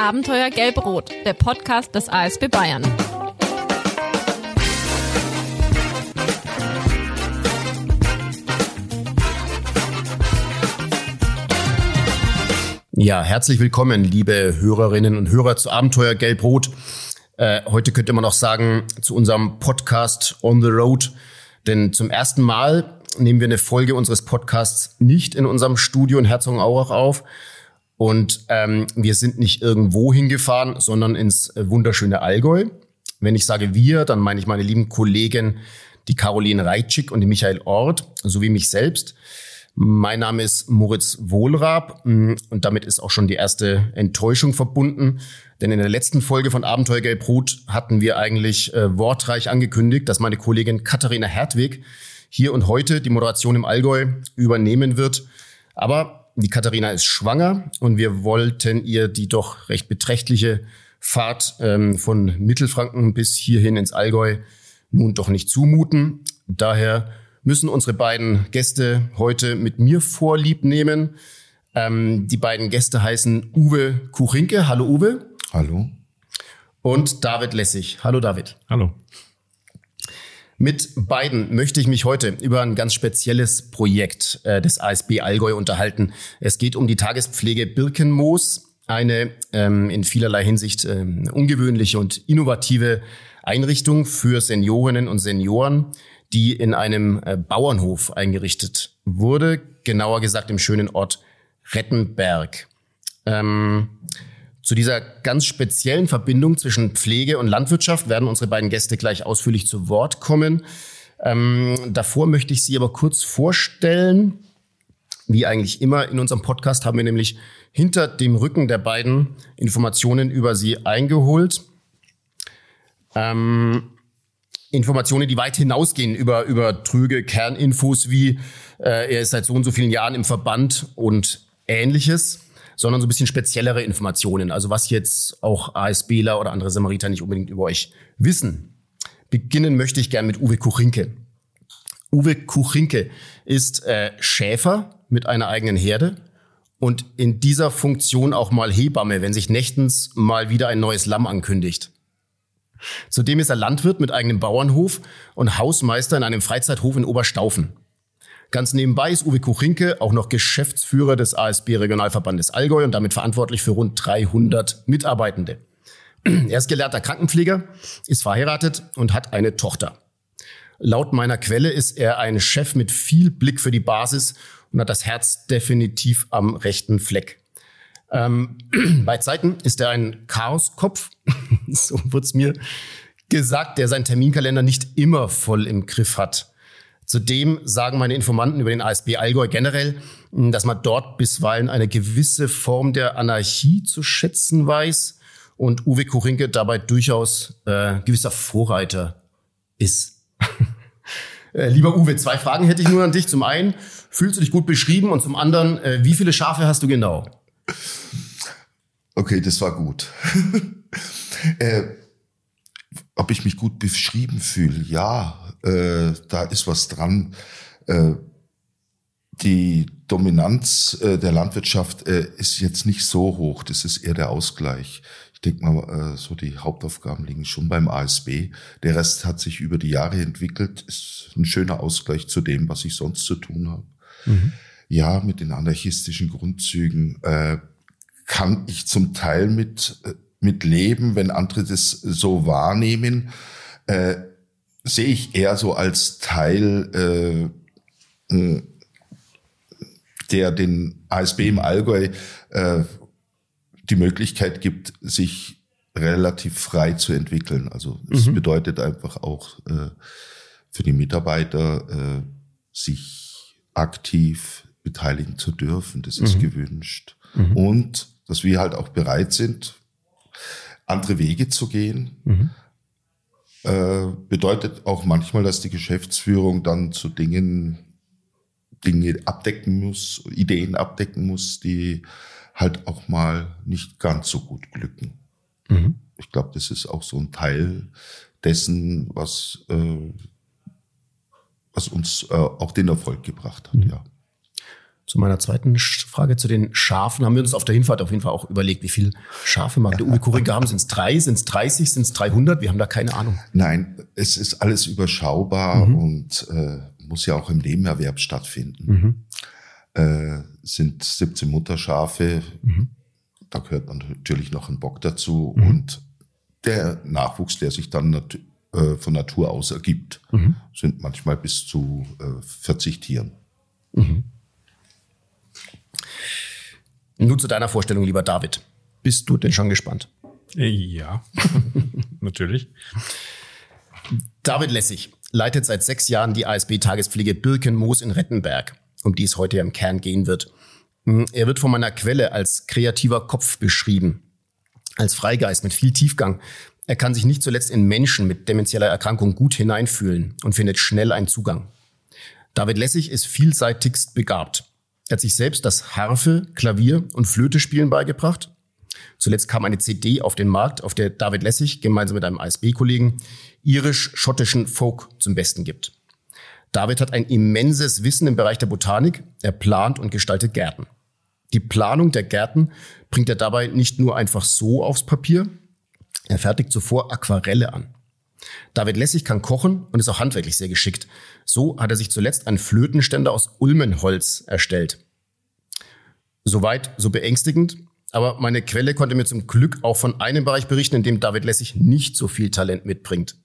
Abenteuer Gelb-Rot, der Podcast des ASB Bayern. Ja, herzlich willkommen, liebe Hörerinnen und Hörer zu Abenteuer Gelb-Rot. Äh, heute könnte man auch sagen, zu unserem Podcast On the Road. Denn zum ersten Mal nehmen wir eine Folge unseres Podcasts nicht in unserem Studio in Herzogenaurach auf, und ähm, wir sind nicht irgendwo hingefahren, sondern ins äh, wunderschöne Allgäu. Wenn ich sage wir, dann meine ich meine lieben Kollegen, die Caroline Reitschik und die Michael Ort, sowie mich selbst. Mein Name ist Moritz Wohlrab mm, und damit ist auch schon die erste Enttäuschung verbunden. Denn in der letzten Folge von Abenteuer Gelb-Rot hatten wir eigentlich äh, wortreich angekündigt, dass meine Kollegin Katharina Hertwig hier und heute die Moderation im Allgäu übernehmen wird. Aber die Katharina ist schwanger und wir wollten ihr die doch recht beträchtliche Fahrt ähm, von Mittelfranken bis hierhin ins Allgäu nun doch nicht zumuten. Daher müssen unsere beiden Gäste heute mit mir vorlieb nehmen. Ähm, die beiden Gäste heißen Uwe Kuchinke. Hallo Uwe. Hallo. Und David Lessig. Hallo David. Hallo. Mit beiden möchte ich mich heute über ein ganz spezielles Projekt äh, des ASB Allgäu unterhalten. Es geht um die Tagespflege Birkenmoos, eine ähm, in vielerlei Hinsicht ähm, ungewöhnliche und innovative Einrichtung für Seniorinnen und Senioren, die in einem äh, Bauernhof eingerichtet wurde, genauer gesagt im schönen Ort Rettenberg. Ähm, zu dieser ganz speziellen Verbindung zwischen Pflege und Landwirtschaft werden unsere beiden Gäste gleich ausführlich zu Wort kommen. Ähm, davor möchte ich Sie aber kurz vorstellen. Wie eigentlich immer in unserem Podcast haben wir nämlich hinter dem Rücken der beiden Informationen über sie eingeholt. Ähm, Informationen, die weit hinausgehen über, über trüge Kerninfos wie äh, er ist seit so und so vielen Jahren im Verband und ähnliches sondern so ein bisschen speziellere Informationen. Also was jetzt auch ASBler oder andere Samariter nicht unbedingt über euch wissen. Beginnen möchte ich gern mit Uwe Kuchinke. Uwe Kuchinke ist äh, Schäfer mit einer eigenen Herde und in dieser Funktion auch mal Hebamme, wenn sich nächtens mal wieder ein neues Lamm ankündigt. Zudem ist er Landwirt mit eigenem Bauernhof und Hausmeister in einem Freizeithof in Oberstaufen. Ganz nebenbei ist Uwe Kuchinke auch noch Geschäftsführer des ASB Regionalverbandes Allgäu und damit verantwortlich für rund 300 Mitarbeitende. Er ist gelernter Krankenpfleger, ist verheiratet und hat eine Tochter. Laut meiner Quelle ist er ein Chef mit viel Blick für die Basis und hat das Herz definitiv am rechten Fleck. Ähm, bei Zeiten ist er ein Chaoskopf, so wird's mir gesagt, der seinen Terminkalender nicht immer voll im Griff hat. Zudem sagen meine Informanten über den ASB Allgäu generell, dass man dort bisweilen eine gewisse Form der Anarchie zu schätzen weiß und Uwe Kuchinke dabei durchaus äh, gewisser Vorreiter ist. äh, lieber Uwe, zwei Fragen hätte ich nur an dich. Zum einen, fühlst du dich gut beschrieben? Und zum anderen, äh, wie viele Schafe hast du genau? Okay, das war gut. äh, ob ich mich gut beschrieben fühle? Ja, äh, da ist was dran. Äh, die Dominanz äh, der Landwirtschaft äh, ist jetzt nicht so hoch. Das ist eher der Ausgleich. Ich denke mal, äh, so die Hauptaufgaben liegen schon beim ASB. Der Rest hat sich über die Jahre entwickelt. Ist ein schöner Ausgleich zu dem, was ich sonst zu tun habe. Mhm. Ja, mit den anarchistischen Grundzügen äh, kann ich zum Teil mit äh, mit leben, wenn andere das so wahrnehmen. Äh, sehe ich eher so als Teil, äh, der den ASB im Allgäu äh, die Möglichkeit gibt, sich relativ frei zu entwickeln. Also es mhm. bedeutet einfach auch äh, für die Mitarbeiter, äh, sich aktiv beteiligen zu dürfen. Das ist mhm. gewünscht. Mhm. Und dass wir halt auch bereit sind, andere Wege zu gehen. Äh, bedeutet auch manchmal, dass die Geschäftsführung dann zu Dingen Dinge abdecken muss, Ideen abdecken muss, die halt auch mal nicht ganz so gut glücken. Mhm. Ich glaube, das ist auch so ein Teil dessen, was, äh, was uns äh, auch den Erfolg gebracht hat, mhm. ja. Zu meiner zweiten Frage zu den Schafen. Haben wir uns auf der Hinfahrt auf jeden Fall auch überlegt, wie viele Schafe mag der Uwe Kurinke haben? Sind es drei, sind es 30, sind es 300? Wir haben da keine Ahnung. Nein, es ist alles überschaubar mhm. und äh, muss ja auch im Nebenerwerb stattfinden. Mhm. Äh, sind 17 Mutterschafe. Mhm. Da gehört natürlich noch ein Bock dazu mhm. und der Nachwuchs, der sich dann äh, von Natur aus ergibt, mhm. sind manchmal bis zu äh, 40 Tieren. Nun zu deiner Vorstellung, lieber David. Bist du denn schon gespannt? Äh, ja, natürlich. David Lessig leitet seit sechs Jahren die ASB-Tagespflege Birkenmoos in Rettenberg, um die es heute ja im Kern gehen wird. Hm, er wird von meiner Quelle als kreativer Kopf beschrieben, als Freigeist mit viel Tiefgang. Er kann sich nicht zuletzt in Menschen mit demenzieller Erkrankung gut hineinfühlen und findet schnell einen Zugang. David Lessig ist vielseitigst begabt. Er hat sich selbst das Harfe, Klavier und Flöte spielen beigebracht. Zuletzt kam eine CD auf den Markt, auf der David Lessig gemeinsam mit einem ASB-Kollegen irisch-schottischen Folk zum Besten gibt. David hat ein immenses Wissen im Bereich der Botanik. Er plant und gestaltet Gärten. Die Planung der Gärten bringt er dabei nicht nur einfach so aufs Papier. Er fertigt zuvor Aquarelle an. David Lessig kann kochen und ist auch handwerklich sehr geschickt. So hat er sich zuletzt einen Flötenständer aus Ulmenholz erstellt. Soweit so beängstigend, aber meine Quelle konnte mir zum Glück auch von einem Bereich berichten, in dem David Lessig nicht so viel Talent mitbringt.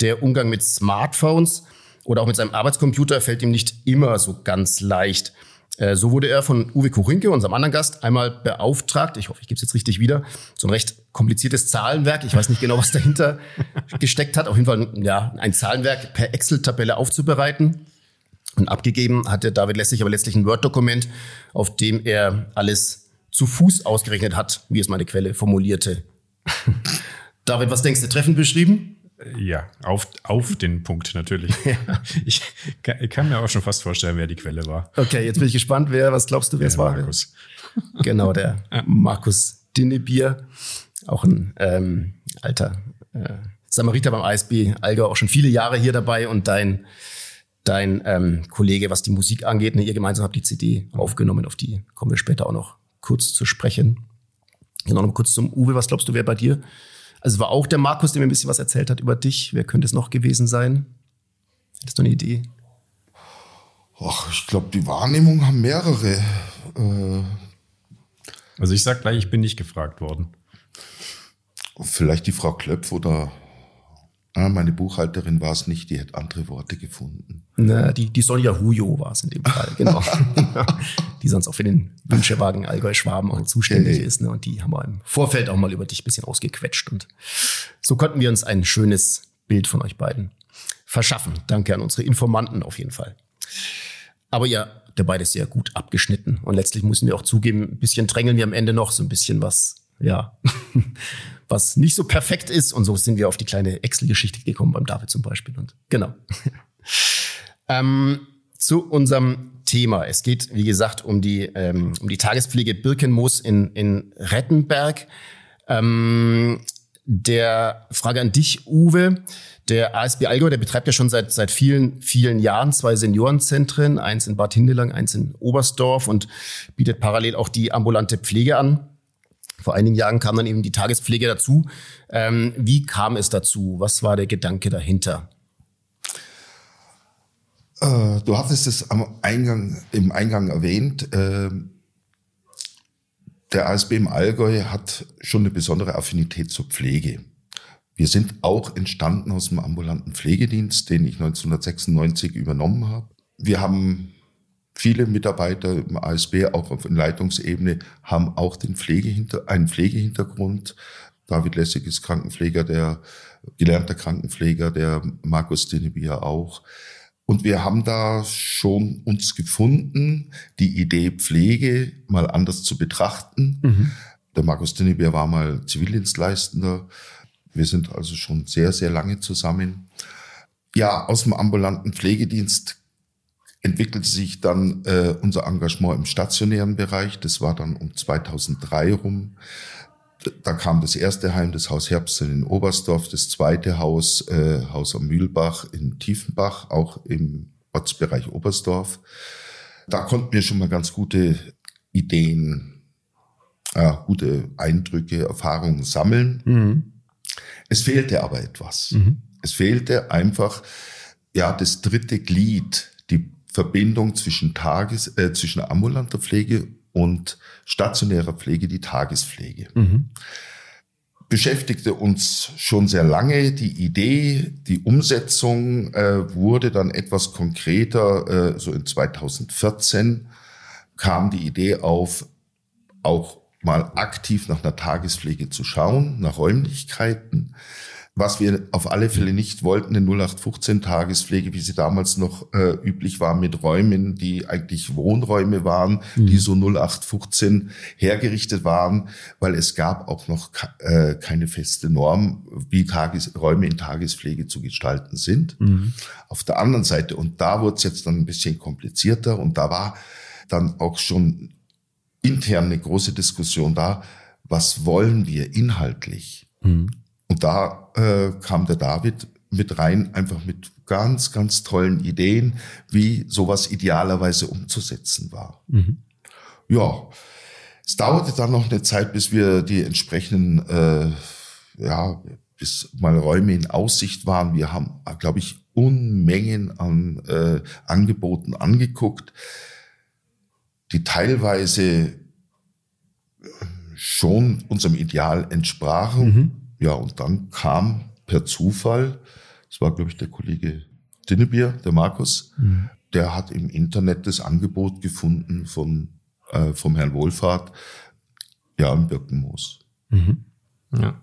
Der Umgang mit Smartphones oder auch mit seinem Arbeitscomputer fällt ihm nicht immer so ganz leicht. Äh, so wurde er von Uwe Kurinke, unserem anderen Gast, einmal beauftragt, ich hoffe, ich gebe es jetzt richtig wieder, so ein recht kompliziertes Zahlenwerk, ich weiß nicht genau, was dahinter gesteckt hat, auf jeden Fall ja, ein Zahlenwerk per Excel-Tabelle aufzubereiten. Und abgegeben hat der David Lessig aber letztlich ein Word-Dokument, auf dem er alles zu Fuß ausgerechnet hat, wie es meine Quelle formulierte. David, was denkst du, treffend beschrieben? Ja, auf, auf den Punkt natürlich. Ja. Ich, kann, ich, kann, mir auch schon fast vorstellen, wer die Quelle war. Okay, jetzt bin ich gespannt, wer, was glaubst du, wer es war? Markus. Genau, der ja. Markus Dinnebier, auch ein ähm, alter äh, Samariter beim ASB Alger, auch schon viele Jahre hier dabei und dein, dein ähm, Kollege, was die Musik angeht, ne, ihr gemeinsam habt die CD aufgenommen, auf die kommen wir später auch noch kurz zu sprechen. Genau, noch mal kurz zum Uwe, was glaubst du, wer bei dir also es war auch der Markus, der mir ein bisschen was erzählt hat über dich. Wer könnte es noch gewesen sein? Hättest du eine Idee? Ach, ich glaube, die Wahrnehmung haben mehrere. Äh also ich sag gleich, ich bin nicht gefragt worden. Vielleicht die Frau Klöpf oder Ah, meine Buchhalterin war es nicht, die hat andere Worte gefunden. Na, die, die Sonja Hujo war es in dem Fall, genau. die sonst auch für den Wünschewagen Allgäu-Schwaben auch zuständig okay. ist. Ne? Und die haben wir im Vorfeld auch mal über dich ein bisschen ausgequetscht. Und so konnten wir uns ein schönes Bild von euch beiden verschaffen. Danke an unsere Informanten auf jeden Fall. Aber ja, der beide sehr gut abgeschnitten. Und letztlich müssen wir auch zugeben, ein bisschen drängeln wir am Ende noch so ein bisschen was ja, was nicht so perfekt ist. Und so sind wir auf die kleine Excel-Geschichte gekommen beim David zum Beispiel. Und genau. ähm, zu unserem Thema. Es geht, wie gesagt, um die, ähm, um die Tagespflege Birkenmoos in, in Rettenberg. Ähm, der Frage an dich, Uwe. Der ASB Allgäu, der betreibt ja schon seit, seit vielen, vielen Jahren zwei Seniorenzentren, eins in Bad Hindelang, eins in Oberstdorf und bietet parallel auch die ambulante Pflege an. Vor einigen Jahren kam dann eben die Tagespflege dazu. Ähm, wie kam es dazu? Was war der Gedanke dahinter? Äh, du hattest es am Eingang, im Eingang erwähnt. Äh, der ASB im Allgäu hat schon eine besondere Affinität zur Pflege. Wir sind auch entstanden aus dem ambulanten Pflegedienst, den ich 1996 übernommen habe. Wir haben Viele Mitarbeiter im ASB, auch auf Leitungsebene, haben auch den Pflegehinter einen Pflegehintergrund. David Lessig ist Krankenpfleger, der gelernter Krankenpfleger, der Markus Denebia auch. Und wir haben da schon uns gefunden, die Idee Pflege mal anders zu betrachten. Mhm. Der Markus Denebia war mal Zivildienstleistender. Wir sind also schon sehr, sehr lange zusammen. Ja, aus dem ambulanten Pflegedienst entwickelte sich dann äh, unser Engagement im stationären Bereich. Das war dann um 2003 rum. Da kam das erste Heim, das Haus Herbsten in Oberstdorf, das zweite Haus, äh, Haus am Mühlbach in Tiefenbach, auch im Ortsbereich Oberstdorf. Da konnten wir schon mal ganz gute Ideen, äh, gute Eindrücke, Erfahrungen sammeln. Mhm. Es fehlte aber etwas. Mhm. Es fehlte einfach ja das dritte Glied, Verbindung zwischen Tages, äh, zwischen ambulanter Pflege und stationärer Pflege, die Tagespflege. Mhm. Beschäftigte uns schon sehr lange. Die Idee, die Umsetzung äh, wurde dann etwas konkreter. Äh, so in 2014 kam die Idee auf, auch mal aktiv nach einer Tagespflege zu schauen, nach Räumlichkeiten. Was wir auf alle Fälle nicht wollten, eine 0815-Tagespflege, wie sie damals noch äh, üblich war, mit Räumen, die eigentlich Wohnräume waren, mhm. die so 0815 hergerichtet waren, weil es gab auch noch äh, keine feste Norm, wie Tagesräume in Tagespflege zu gestalten sind. Mhm. Auf der anderen Seite, und da wurde es jetzt dann ein bisschen komplizierter und da war dann auch schon intern eine große Diskussion da, was wollen wir inhaltlich? Mhm. Und da äh, kam der David mit rein, einfach mit ganz, ganz tollen Ideen, wie sowas idealerweise umzusetzen war. Mhm. Ja, es dauerte dann noch eine Zeit, bis wir die entsprechenden, äh, ja, bis mal Räume in Aussicht waren. Wir haben, glaube ich, Unmengen an äh, Angeboten angeguckt, die teilweise äh, schon unserem Ideal entsprachen. Mhm. Ja, und dann kam per Zufall, das war, glaube ich, der Kollege Dinnebier, der Markus, mhm. der hat im Internet das Angebot gefunden von, äh, vom Herrn Wohlfahrt, ja, im Birkenmoos. Mhm. Ja.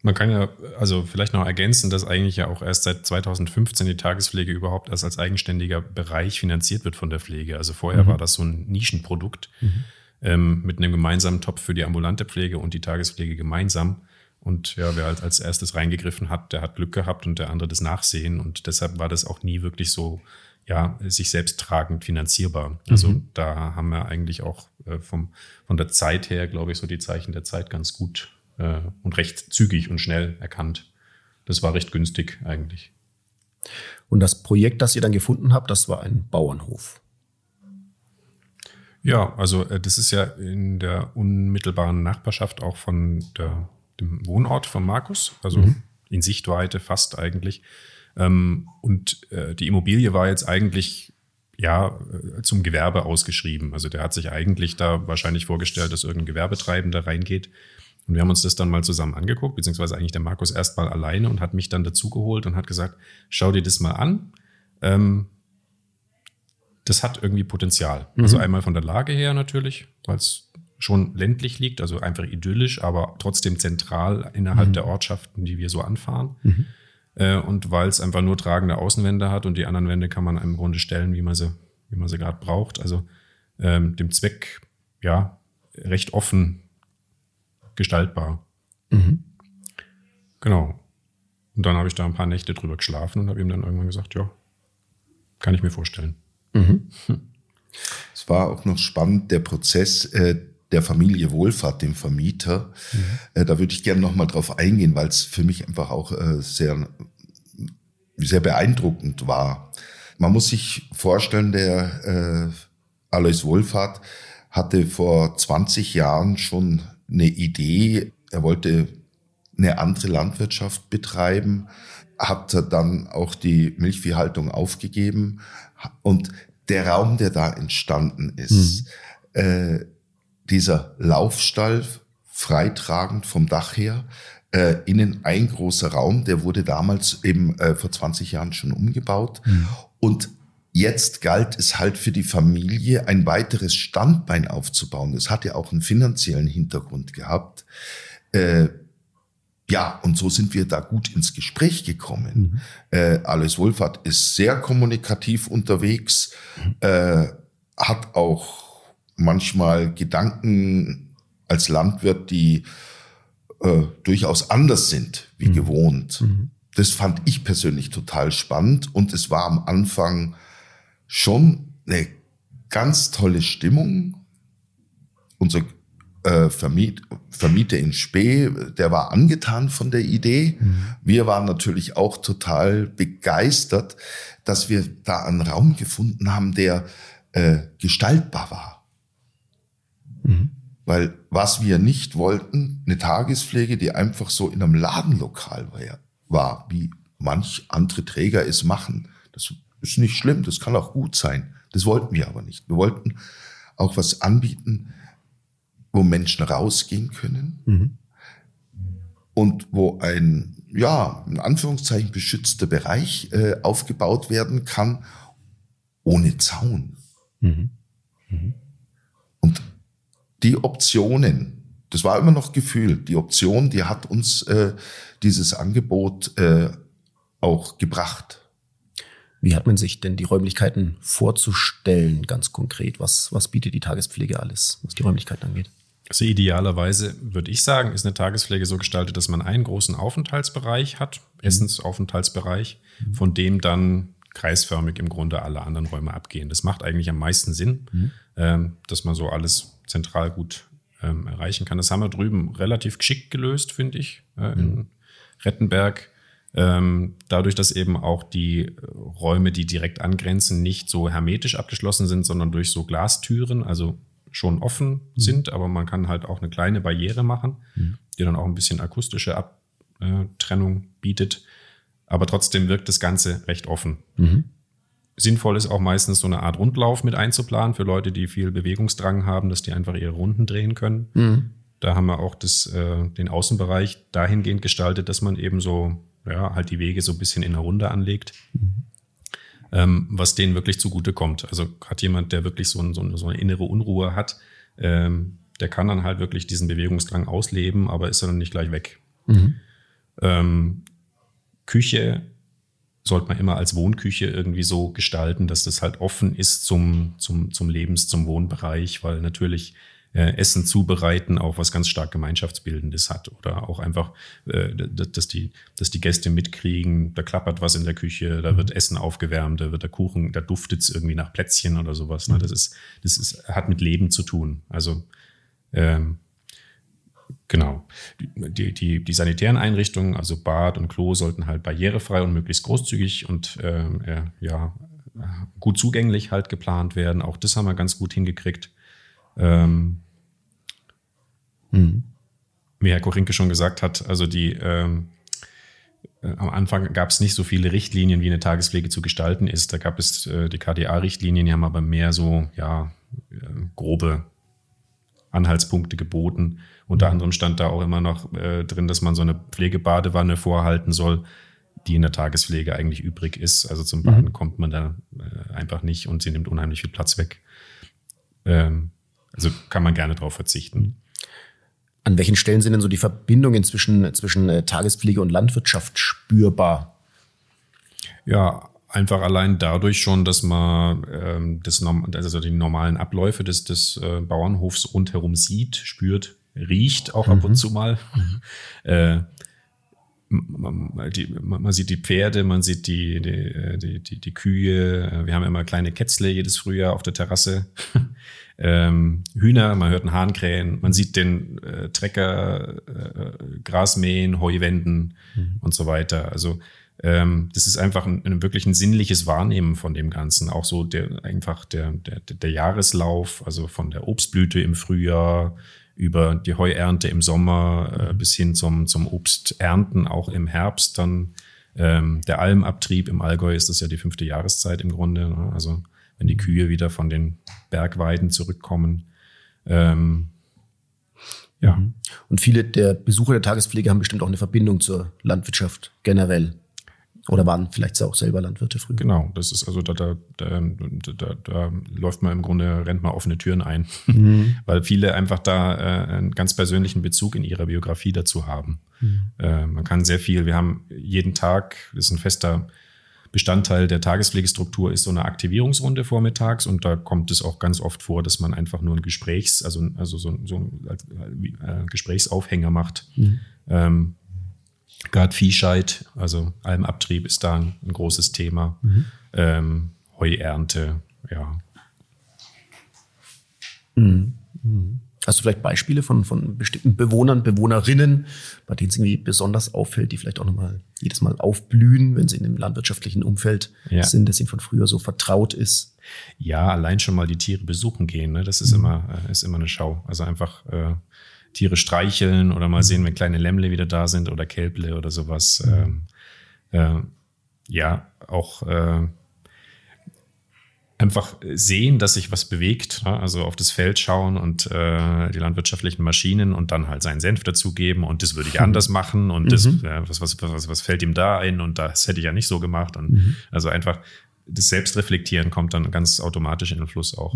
Man kann ja also vielleicht noch ergänzen, dass eigentlich ja auch erst seit 2015 die Tagespflege überhaupt erst als eigenständiger Bereich finanziert wird von der Pflege. Also vorher mhm. war das so ein Nischenprodukt. Mhm ähm, mit einem gemeinsamen Topf für die ambulante Pflege und die Tagespflege gemeinsam. Und ja, wer halt als erstes reingegriffen hat, der hat Glück gehabt und der andere das Nachsehen. Und deshalb war das auch nie wirklich so, ja, sich selbst tragend finanzierbar. Also mhm. da haben wir eigentlich auch äh, vom, von der Zeit her, glaube ich, so die Zeichen der Zeit ganz gut äh, und recht zügig und schnell erkannt. Das war recht günstig eigentlich. Und das Projekt, das ihr dann gefunden habt, das war ein Bauernhof. Ja, also äh, das ist ja in der unmittelbaren Nachbarschaft auch von der, dem Wohnort von Markus, also mhm. in Sichtweite fast eigentlich. Ähm, und äh, die Immobilie war jetzt eigentlich ja äh, zum Gewerbe ausgeschrieben. Also der hat sich eigentlich da wahrscheinlich vorgestellt, dass irgendein Gewerbetreibender reingeht. Und wir haben uns das dann mal zusammen angeguckt, beziehungsweise eigentlich der Markus erst mal alleine und hat mich dann dazugeholt und hat gesagt, schau dir das mal an. Ähm, das hat irgendwie Potenzial. Also mhm. Also einmal von der Lage her natürlich, weil es schon ländlich liegt, also einfach idyllisch, aber trotzdem zentral innerhalb mhm. der Ortschaften, die wir so anfahren. Mhm. Äh, und weil es einfach nur tragende Außenwände hat und die anderen Wände kann man im Grunde stellen, wie man sie, wie man sie gerade braucht. Also ähm, dem Zweck, ja, recht offen gestaltbar. Mhm. Genau. Und dann habe ich da ein paar Nächte drüber geschlafen und habe ihm dann irgendwann gesagt, ja, kann ich mir vorstellen. Mhm. Es war auch noch spannend, der Prozess äh, der Familie Wohlfahrt, dem Vermieter. Mhm. Äh, da würde ich gerne noch mal drauf eingehen, weil es für mich einfach auch äh, sehr, sehr beeindruckend war. Man muss sich vorstellen, der äh, Alois Wohlfahrt hatte vor 20 Jahren schon eine Idee. Er wollte eine andere Landwirtschaft betreiben, hat dann auch die Milchviehhaltung aufgegeben und der Raum, der da entstanden ist, mhm. äh, dieser Laufstall, freitragend vom Dach her, äh, innen ein großer Raum, der wurde damals eben äh, vor 20 Jahren schon umgebaut. Mhm. Und jetzt galt es halt für die Familie, ein weiteres Standbein aufzubauen. Das hat ja auch einen finanziellen Hintergrund gehabt. Äh, ja, und so sind wir da gut ins Gespräch gekommen. Mhm. Äh, Alois Wohlfahrt ist sehr kommunikativ unterwegs, mhm. äh, hat auch manchmal Gedanken als Landwirt, die äh, durchaus anders sind wie mhm. gewohnt. Mhm. Das fand ich persönlich total spannend und es war am Anfang schon eine ganz tolle Stimmung. Unser äh, Vermiet, Vermieter in Spee, der war angetan von der Idee. Mhm. Wir waren natürlich auch total begeistert, dass wir da einen Raum gefunden haben, der äh, gestaltbar war. Mhm. Weil was wir nicht wollten, eine Tagespflege, die einfach so in einem Ladenlokal war, war wie manch andere Träger es machen. Das ist nicht schlimm, das kann auch gut sein. Das wollten wir aber nicht. Wir wollten auch was anbieten, wo Menschen rausgehen können mhm. und wo ein, ja, in Anführungszeichen beschützter Bereich äh, aufgebaut werden kann, ohne Zaun. Mhm. Mhm. Und die Optionen, das war immer noch Gefühl, die Option, die hat uns äh, dieses Angebot äh, auch gebracht. Wie hat man sich denn die Räumlichkeiten vorzustellen, ganz konkret? Was, was bietet die Tagespflege alles, was die Räumlichkeiten angeht? Also idealerweise würde ich sagen, ist eine Tagespflege so gestaltet, dass man einen großen Aufenthaltsbereich hat, mhm. Essensaufenthaltsbereich, mhm. von dem dann kreisförmig im Grunde alle anderen Räume abgehen. Das macht eigentlich am meisten Sinn, mhm. ähm, dass man so alles zentral gut ähm, erreichen kann. Das haben wir drüben relativ geschickt gelöst, finde ich, äh, in mhm. Rettenberg. Ähm, dadurch, dass eben auch die Räume, die direkt angrenzen, nicht so hermetisch abgeschlossen sind, sondern durch so Glastüren, also schon offen mhm. sind, aber man kann halt auch eine kleine Barriere machen, mhm. die dann auch ein bisschen akustische Abtrennung bietet. Aber trotzdem wirkt das Ganze recht offen. Mhm. Sinnvoll ist auch meistens so eine Art Rundlauf mit einzuplanen für Leute, die viel Bewegungsdrang haben, dass die einfach ihre Runden drehen können. Mhm. Da haben wir auch das, äh, den Außenbereich dahingehend gestaltet, dass man eben so, ja, halt die Wege so ein bisschen in eine Runde anlegt. Mhm ähm, was denen wirklich zugute kommt. Also hat jemand, der wirklich so, ein, so, eine, so eine innere Unruhe hat, ähm, der kann dann halt wirklich diesen Bewegungsdrang ausleben, aber ist dann nicht gleich weg. Mhm. Ähm, Küche sollte man immer als Wohnküche irgendwie so gestalten, dass das halt offen ist zum, zum, zum Lebens-, zum Wohnbereich, weil natürlich äh, Essen zubereiten auch was ganz stark Gemeinschaftsbildendes hat oder auch einfach, äh, dass, die, dass die Gäste mitkriegen, da klappert was in der Küche, da wird Essen aufgewärmt, da wird der Kuchen, da duftet es irgendwie nach Plätzchen oder sowas. Ne? Das, ist, das ist, hat mit Leben zu tun. Also ähm, Genau. Die, die, die sanitären Einrichtungen, also Bad und Klo, sollten halt barrierefrei und möglichst großzügig und ähm, äh, ja, gut zugänglich halt geplant werden. Auch das haben wir ganz gut hingekriegt. Ähm, hm. Wie Herr Korinke schon gesagt hat, also die ähm, äh, am Anfang gab es nicht so viele Richtlinien, wie eine Tagespflege zu gestalten ist. Da gab es äh, die KDA-Richtlinien, die haben aber mehr so ja äh, grobe Anhaltspunkte geboten. Unter mhm. anderem stand da auch immer noch äh, drin, dass man so eine Pflegebadewanne vorhalten soll, die in der Tagespflege eigentlich übrig ist. Also zum Baden mhm. kommt man da äh, einfach nicht und sie nimmt unheimlich viel Platz weg. Ähm, also kann man gerne darauf verzichten. An welchen Stellen sind denn so die Verbindungen zwischen, zwischen äh, Tagespflege und Landwirtschaft spürbar? Ja, einfach allein dadurch schon, dass man ähm, das, also die normalen Abläufe des, des äh, Bauernhofs rundherum sieht, spürt, riecht auch mhm. ab und mhm. zu mal. Mhm. Äh, man, die, man, sieht die Pferde, man sieht die, die, die, die, die Kühe. Wir haben immer kleine Kätzle jedes Frühjahr auf der Terrasse. Ähm, Hühner, man hört einen Hahn krähen, man sieht den äh, Trecker äh, Gras mähen, Heu wenden mhm. und so weiter. Also ähm, das ist einfach ein, ein, wirklich ein sinnliches Wahrnehmen von dem Ganzen. Auch so der einfach der, der, der Jahreslauf, also von der Obstblüte im Frühjahr über die Heuernte im Sommer äh, bis hin zum, zum Obsternten auch im Herbst. Dann ähm, der Almabtrieb im Allgäu ist das ja die fünfte Jahreszeit im Grunde. Ne? Also wenn die Kühe wieder von den Bergweiden zurückkommen. Ähm, ja. Mhm. Und viele der Besucher der Tagespflege haben bestimmt auch eine Verbindung zur Landwirtschaft generell. Oder waren vielleicht auch selber Landwirte früher? Genau, das ist also da, da, da, da, da läuft man im Grunde, rennt man offene Türen ein, mhm. weil viele einfach da äh, einen ganz persönlichen Bezug in ihrer Biografie dazu haben. Mhm. Äh, man kann sehr viel, wir haben jeden Tag, das ist ein fester Bestandteil der Tagespflegestruktur, ist so eine Aktivierungsrunde vormittags und da kommt es auch ganz oft vor, dass man einfach nur ein Gesprächs, also, also so, so ein äh, Gesprächsaufhänger macht. Mhm. Ähm, Gerade Viehscheid, also Almabtrieb ist da ein, ein großes Thema. Mhm. Ähm, Heuernte, ja. Mhm. Mhm. Hast du vielleicht Beispiele von, von bestimmten Bewohnern, Bewohnerinnen, bei denen es irgendwie besonders auffällt, die vielleicht auch nochmal jedes Mal aufblühen, wenn sie in einem landwirtschaftlichen Umfeld Ja. sind, das ihnen von früher so vertraut ist? Ja, allein schon mal die Tiere besuchen gehen, ne? das ist immer, äh, ist immer eine Schau. Also einfach äh, Tiere streicheln oder mal sehen, wenn kleine Lämmle wieder da sind oder Kälble oder sowas. Ähm, äh, ja, auch äh, einfach sehen, dass sich was bewegt, ne? also auf das Feld schauen und äh, die landwirtschaftlichen Maschinen und dann halt seinen Senf dazugeben und das würde ich anders machen und das, ja, was, was, was, was fällt ihm da ein und das hätte ich ja nicht so gemacht und also einfach das Selbstreflektieren kommt dann ganz automatisch in den Fluss auch.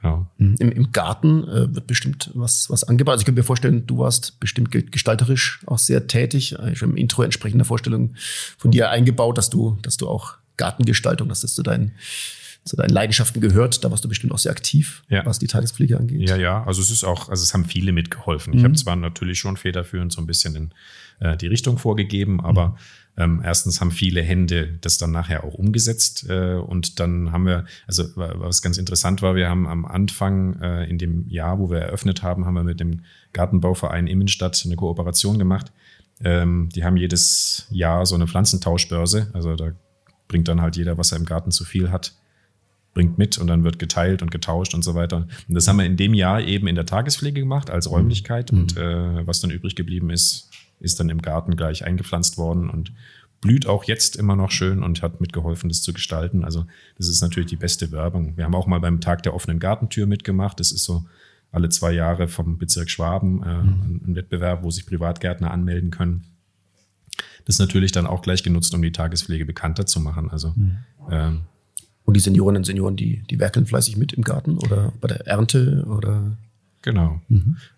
Genau. Im, Im Garten äh, wird bestimmt was, was angebaut. Also ich könnte mir vorstellen, du warst bestimmt ge- gestalterisch auch sehr tätig. Äh, Ich habe im Intro entsprechende Vorstellung von dir eingebaut, dass du, dass du auch Gartengestaltung, dass das zu deinen, zu deinen Leidenschaften gehört. Da warst du bestimmt auch sehr aktiv, Ja. was die Tagespflege angeht. Ja, ja, also es ist auch, also es haben viele mitgeholfen. Ich habe zwar natürlich schon federführend so ein bisschen in äh, die Richtung vorgegeben, aber ähm, erstens haben viele Hände das dann nachher auch umgesetzt äh, und dann haben wir, also wa- was ganz interessant war, wir haben am Anfang äh, in dem Jahr, wo wir eröffnet haben, haben wir mit dem Gartenbauverein Immenstadt eine Kooperation gemacht. Ähm, die haben jedes Jahr so eine Pflanzentauschbörse, also da bringt dann halt jeder, was er im Garten zu viel hat, bringt mit und dann wird geteilt und getauscht und so weiter. Und das haben wir in dem Jahr eben in der Tagespflege gemacht als Räumlichkeit und äh, was dann übrig geblieben ist, ist dann im Garten gleich eingepflanzt worden und blüht auch jetzt immer noch schön und hat mitgeholfen, das zu gestalten. Also das ist natürlich die beste Werbung. Wir haben auch mal beim Tag der offenen Gartentür mitgemacht. Das ist so alle zwei Jahre vom Bezirk Schwaben äh, ein, ein Wettbewerb, wo sich Privatgärtner anmelden können. Das ist natürlich dann auch gleich genutzt, um die Tagespflege bekannter zu machen. Also ähm, Und die Seniorinnen und Senioren, die, die werkeln fleißig mit im Garten oder bei der Ernte oder Genau.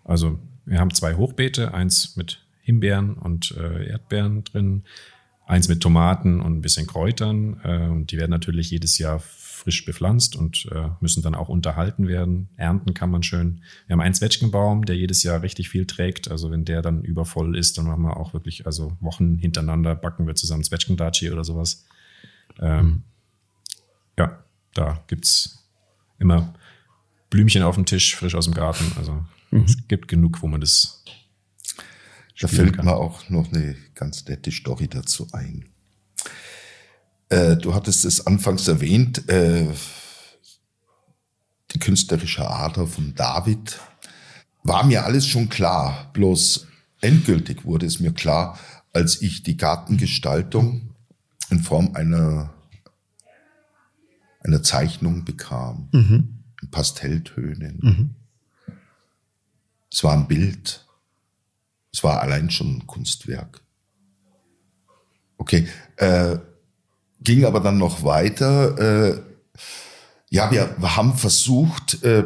Also wir haben zwei Hochbeete, eins mit Himbeeren und äh, Erdbeeren drin, eins mit Tomaten und ein bisschen Kräutern. Äh, und die werden natürlich jedes Jahr frisch bepflanzt und äh, müssen dann auch unterhalten werden. Ernten kann man schön. Wir haben einen Zwetschgenbaum, der jedes Jahr richtig viel trägt. Also wenn der dann übervoll ist, dann machen wir auch wirklich, also Wochen hintereinander backen wir zusammen Zwetschgendatschi oder sowas. Ähm, ja, da gibt's immer Blümchen auf dem Tisch, frisch aus dem Garten. Also es gibt genug, wo man das Da fällt kann. mir auch noch eine ganz nette Story dazu ein. Äh, du hattest es anfangs erwähnt, äh, die künstlerische Ader von David. War mir alles schon klar, bloß endgültig wurde es mir klar, als ich die Gartengestaltung in Form einer, einer Zeichnung bekam, in Pastelltönen. Es war ein Bild, es war allein schon ein Kunstwerk. Okay, äh, ging aber dann noch weiter. Äh, ja, wir, wir haben versucht, äh,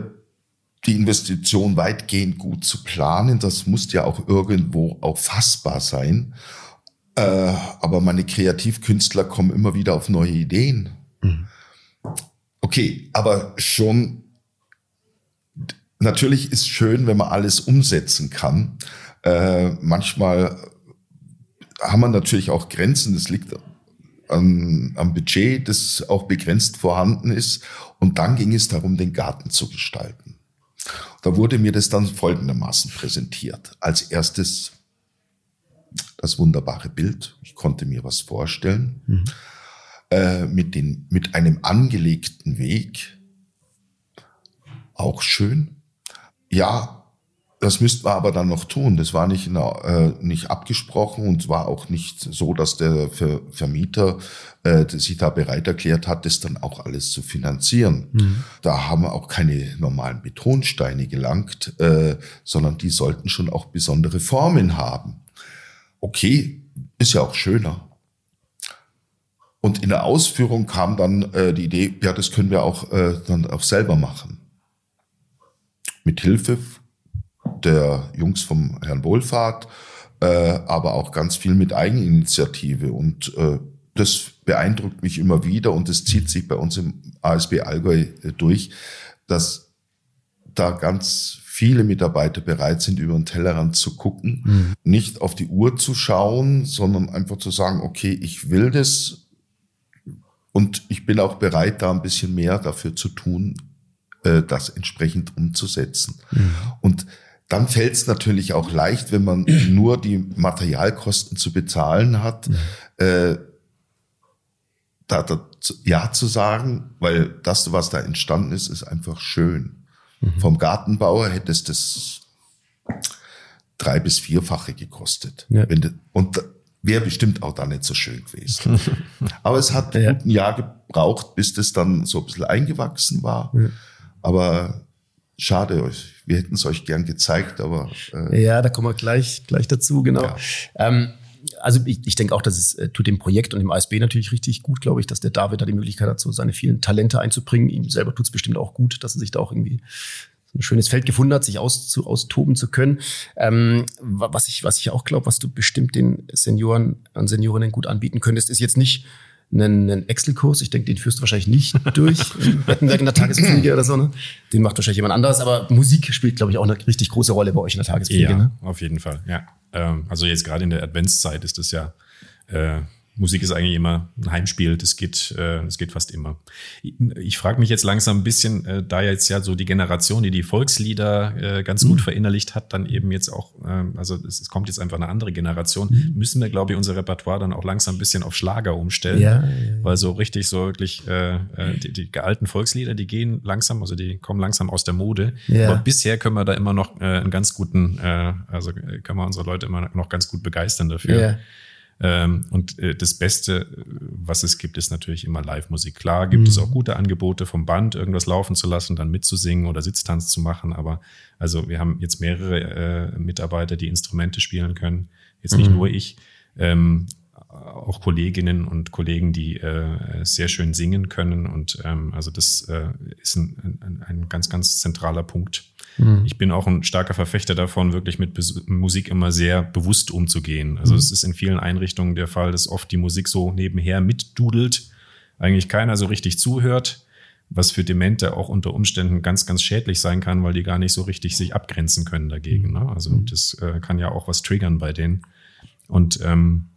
die Investition weitgehend gut zu planen. Das muss ja auch irgendwo auch fassbar sein. Äh, aber meine Kreativkünstler kommen immer wieder auf neue Ideen. Okay, aber schon natürlich ist schön, wenn man alles umsetzen kann. Äh, manchmal haben wir natürlich auch Grenzen. Das liegt an, am Budget, das auch begrenzt vorhanden ist. Und dann ging es darum, den Garten zu gestalten. Da wurde mir das dann folgendermaßen präsentiert. Als erstes das wunderbare Bild. Ich konnte mir was vorstellen. Äh, mit, den, mit einem angelegten Weg. Auch schön. Ja, das müssten wir aber dann noch tun. Das war nicht, äh, nicht abgesprochen und war auch nicht so, dass der Ver Vermieter äh, sich da bereit erklärt hat, das dann auch alles zu finanzieren. Da haben wir auch keine normalen Betonsteine gelangt, äh, sondern die sollten schon auch besondere Formen haben. Okay, ist ja auch schöner. Und in der Ausführung kam dann äh, die Idee, ja, das können wir auch äh, dann auch selber machen. Mit Hilfe der Jungs vom Herrn Wohlfahrt, äh, aber auch ganz viel mit Eigeninitiative. Und äh, das beeindruckt mich immer wieder und es zieht sich bei uns im ASB Allgäu äh, durch, dass da ganz viele Mitarbeiter bereit sind, über den Tellerrand zu gucken, nicht auf die Uhr zu schauen, sondern einfach zu sagen, okay, ich will das und ich bin auch bereit, da ein bisschen mehr dafür zu tun, äh, das entsprechend umzusetzen. Mhm. Und dann fällt es natürlich auch leicht, wenn man nur die Materialkosten zu bezahlen hat, mhm. äh, da, da ja zu sagen, weil das, was da entstanden ist, ist einfach schön. Mhm. Vom Gartenbauer hätte es das drei bis vierfache gekostet. Ja. Und wäre bestimmt auch da nicht so schön gewesen. Aber es hat ja. ein Jahr gebraucht, bis das dann so ein bisschen eingewachsen war. Ja. Aber schade, wir hätten es euch gern gezeigt, aber äh, ja, da kommen wir gleich gleich dazu, genau. Ja. Ähm, also ich, ich denke auch, dass es äh, tut dem Projekt und dem ASB natürlich richtig gut, glaube ich, dass der David da die Möglichkeit hat, so seine vielen Talente einzubringen. Ihm selber tut es bestimmt auch gut, dass er sich da auch irgendwie ein schönes Feld gefunden hat, sich aus, zu, austoben zu können. Ähm, was ich, was ich auch glaube, was du bestimmt den Senioren und Seniorinnen gut anbieten könntest, ist jetzt nicht einen, einen Excel-Kurs. Ich denke, den führst du wahrscheinlich nicht durch in der Tagespflege oder so. Ne? Den macht wahrscheinlich jemand anderes. Aber Musik spielt, glaube ich, auch eine richtig große Rolle bei euch in der Tagespflege. Ja, ne? auf jeden Fall. Ja, ähm, also jetzt gerade in der Adventszeit ist das ja äh, Musik ist eigentlich immer ein Heimspiel, das geht, äh, das geht fast immer. Ich, frage mich jetzt langsam ein bisschen, äh, da jetzt ja so die Generation, die die Volkslieder äh, ganz mhm. gut verinnerlicht hat, dann eben jetzt auch, äh, also es, kommt jetzt einfach eine andere Generation, mhm. müssen wir, glaube ich, unser Repertoire dann auch langsam ein bisschen auf Schlager umstellen. Ja, ja, ja. Weil so richtig so wirklich die, die alten Volkslieder, die gehen langsam, also die kommen langsam aus der Mode. Ja. Aber bisher können wir da immer noch einen ganz guten, also können wir unsere Leute immer noch ganz gut begeistern dafür. Ähm, und äh, das Beste, was es gibt, ist natürlich immer Live-Musik. Klar gibt mhm. es auch gute Angebote vom Band, irgendwas laufen zu lassen, dann mitzusingen oder Sitztanz zu machen. Aber also wir haben jetzt mehrere äh, Mitarbeiter, die Instrumente spielen können. Jetzt nicht mhm. nur ich. Ähm, auch Kolleginnen und Kollegen, die äh, sehr schön singen können. Und ähm, also das äh, ist ein, ein, ein ganz, ganz zentraler Punkt Mhm. Ich bin auch ein starker Verfechter davon, wirklich mit Musik immer sehr bewusst umzugehen. Also mhm. es ist in vielen Einrichtungen der Fall, dass oft die Musik so nebenher mitdudelt, eigentlich keiner so richtig zuhört, was für Demente auch unter Umständen ganz, ganz schädlich sein kann, weil die gar nicht so richtig sich abgrenzen können dagegen. Ne? Also mhm. das äh, kann ja auch was triggern bei denen. Und ähm,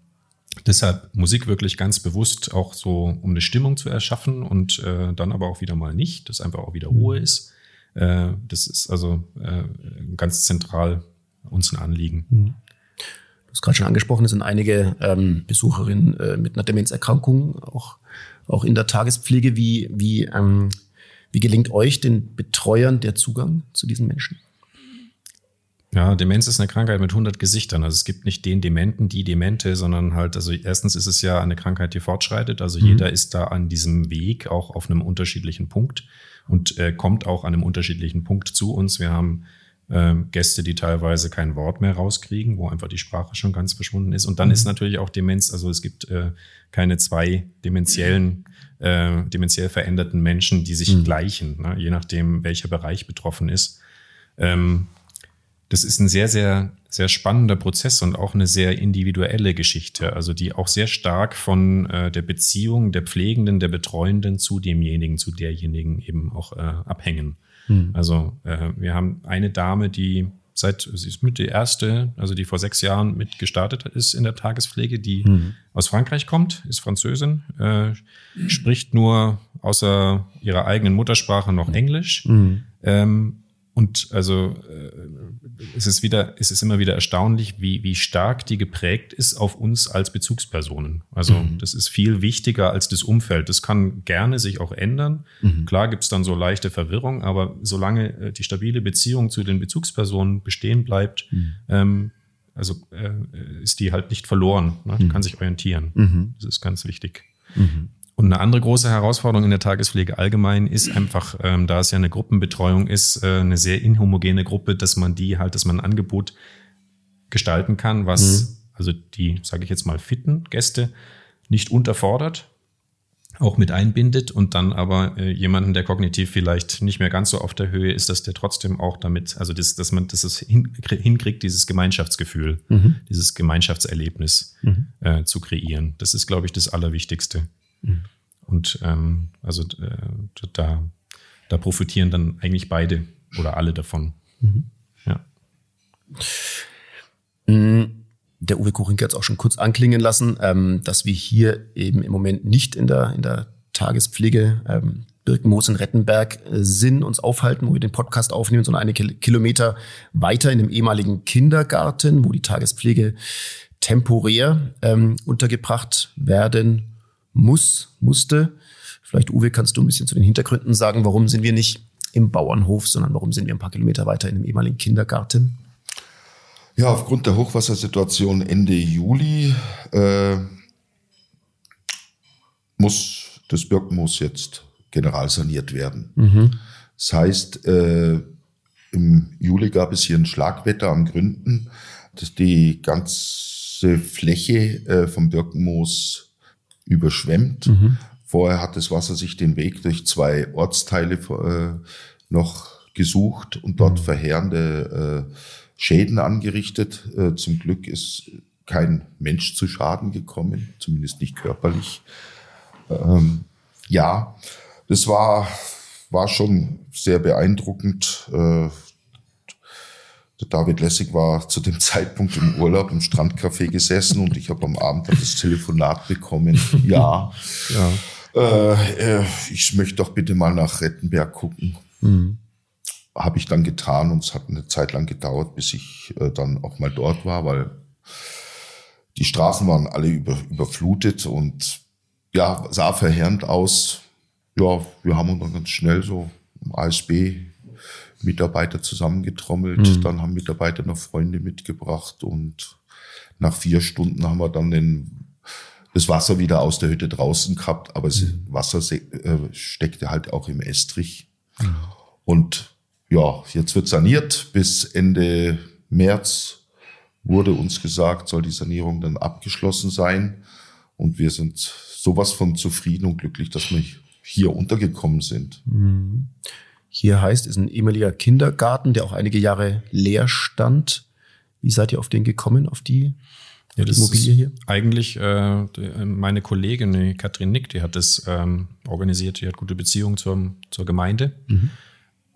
Deshalb Musik wirklich ganz bewusst auch so, um eine Stimmung zu erschaffen und äh, dann aber auch wieder mal nicht, dass einfach auch wieder Ruhe mhm. ist. Äh, das ist also äh, ganz zentral uns ein Anliegen. Mhm. Du hast gerade schon angesprochen, es sind einige ähm, Besucherinnen äh, mit einer Demenzerkrankung, auch, auch in der Tagespflege. Wie, wie, ähm, wie gelingt euch den Betreuern der Zugang zu diesen Menschen? Ja, Demenz ist eine Krankheit mit 100 Gesichtern. Also es gibt nicht den Dementen, die Demente, sondern halt, also erstens ist es ja eine Krankheit, die fortschreitet. Also mhm. jeder ist da an diesem Weg auch auf einem unterschiedlichen Punkt und äh, kommt auch an einem unterschiedlichen Punkt zu uns. Wir haben äh, Gäste, die teilweise kein Wort mehr rauskriegen, wo einfach die Sprache schon ganz verschwunden ist. Und dann mhm. ist natürlich auch Demenz, also es gibt äh, keine zwei dementiellen, äh, dementiell veränderten Menschen, die sich mhm. gleichen, ne? je nachdem, welcher Bereich betroffen ist. Ähm, das ist ein sehr, sehr, sehr spannender Prozess und auch eine sehr individuelle Geschichte, also die auch sehr stark von äh, der Beziehung der Pflegenden, der Betreuenden zu demjenigen, zu derjenigen eben auch äh, abhängen. Hm. Also äh, wir haben eine Dame, die seit, sie ist mit die erste, also die vor sechs Jahren mit gestartet ist in der Tagespflege, die hm. aus Frankreich kommt, ist Französin, äh, spricht nur außer ihrer eigenen Muttersprache noch Englisch. Hm. Ähm, und also äh, es ist wieder, es ist immer wieder erstaunlich, wie, wie stark die geprägt ist auf uns als Bezugspersonen. Also mhm. das ist viel wichtiger als das Umfeld. Das kann gerne sich auch ändern. Mhm. Klar gibt es dann so leichte Verwirrung, aber solange äh, die stabile Beziehung zu den Bezugspersonen bestehen bleibt, mhm. ähm, also äh, ist die halt nicht verloren. Ne? Die mhm. kann sich orientieren. Mhm. Das ist ganz wichtig. Mhm. Und eine andere große Herausforderung in der Tagespflege allgemein ist einfach, ähm, da es ja eine Gruppenbetreuung ist, äh, eine sehr inhomogene Gruppe, dass man die halt, dass man ein Angebot gestalten kann, was mhm. also die, sage ich jetzt mal, fitten Gäste nicht unterfordert, auch mit einbindet und dann aber äh, jemanden, der kognitiv vielleicht nicht mehr ganz so auf der Höhe ist, dass der trotzdem auch damit, also das, dass man das es hinkriegt, dieses Gemeinschaftsgefühl, mhm. dieses Gemeinschaftserlebnis mhm. äh, zu kreieren. Das ist, glaube ich, das Allerwichtigste. Mhm. Und ähm, also äh, da, da profitieren dann eigentlich beide oder alle davon. Mhm. Ja. Mhm. Der Uwe Kuchinke hat es auch schon kurz anklingen lassen, ähm, dass wir hier eben im Moment nicht in der, in der Tagespflege ähm, Birkenmoos in Rettenberg äh, sind, uns aufhalten, wo wir den Podcast aufnehmen, sondern eine Kilometer weiter in dem ehemaligen Kindergarten, wo die Tagespflege temporär ähm, untergebracht werden muss, musste. Vielleicht, Uwe, kannst du ein bisschen zu den Hintergründen sagen, warum sind wir nicht im Bauernhof, sondern warum sind wir ein paar Kilometer weiter in dem ehemaligen Kindergarten? Ja, aufgrund der Hochwassersituation Ende Juli äh, muss das Birkenmoos jetzt generalsaniert werden. Mhm. Das heißt, äh, im Juli gab es hier ein Schlagwetter am Gründen, das die ganze Fläche äh, vom Birkenmoos überschwemmt. Mhm. Vorher hat das Wasser sich den Weg durch zwei Ortsteile äh, noch gesucht und dort mhm. verheerende äh, Schäden angerichtet. Äh, zum Glück ist kein Mensch zu Schaden gekommen, zumindest nicht körperlich. Ähm, ja, das war, war schon sehr beeindruckend. Der David Lessig war zu dem Zeitpunkt im Urlaub im Strandcafé gesessen und ich habe am Abend das Telefonat bekommen. Ja, ja. Äh, äh, ich möchte doch bitte mal nach Rettenberg gucken. Mhm habe ich dann getan und es hat eine Zeit lang gedauert, bis ich äh, dann auch mal dort war, weil die Straßen waren alle über, überflutet und ja, sah verheerend aus. Ja, wir haben uns dann ganz schnell so ASB Mitarbeiter zusammengetrommelt. Mhm. Dann haben Mitarbeiter noch Freunde mitgebracht und nach vier Stunden haben wir dann den, das Wasser wieder aus der Hütte draußen gehabt, aber das mhm. Wasser äh, steckte halt auch im Estrich. Mhm. Und ja, jetzt wird saniert. Bis Ende März wurde uns gesagt, soll die Sanierung dann abgeschlossen sein. Und wir sind sowas von zufrieden und glücklich, dass wir hier untergekommen sind. Mhm. Hier heißt, ist ein ehemaliger Kindergarten, der auch einige Jahre leer stand. Wie seid ihr auf den gekommen, auf die ja, das Immobilie hier? Eigentlich äh, meine Kollegin, die Katrin Nick, die hat das ähm, organisiert, die hat gute Beziehungen zur, zur Gemeinde. Mhm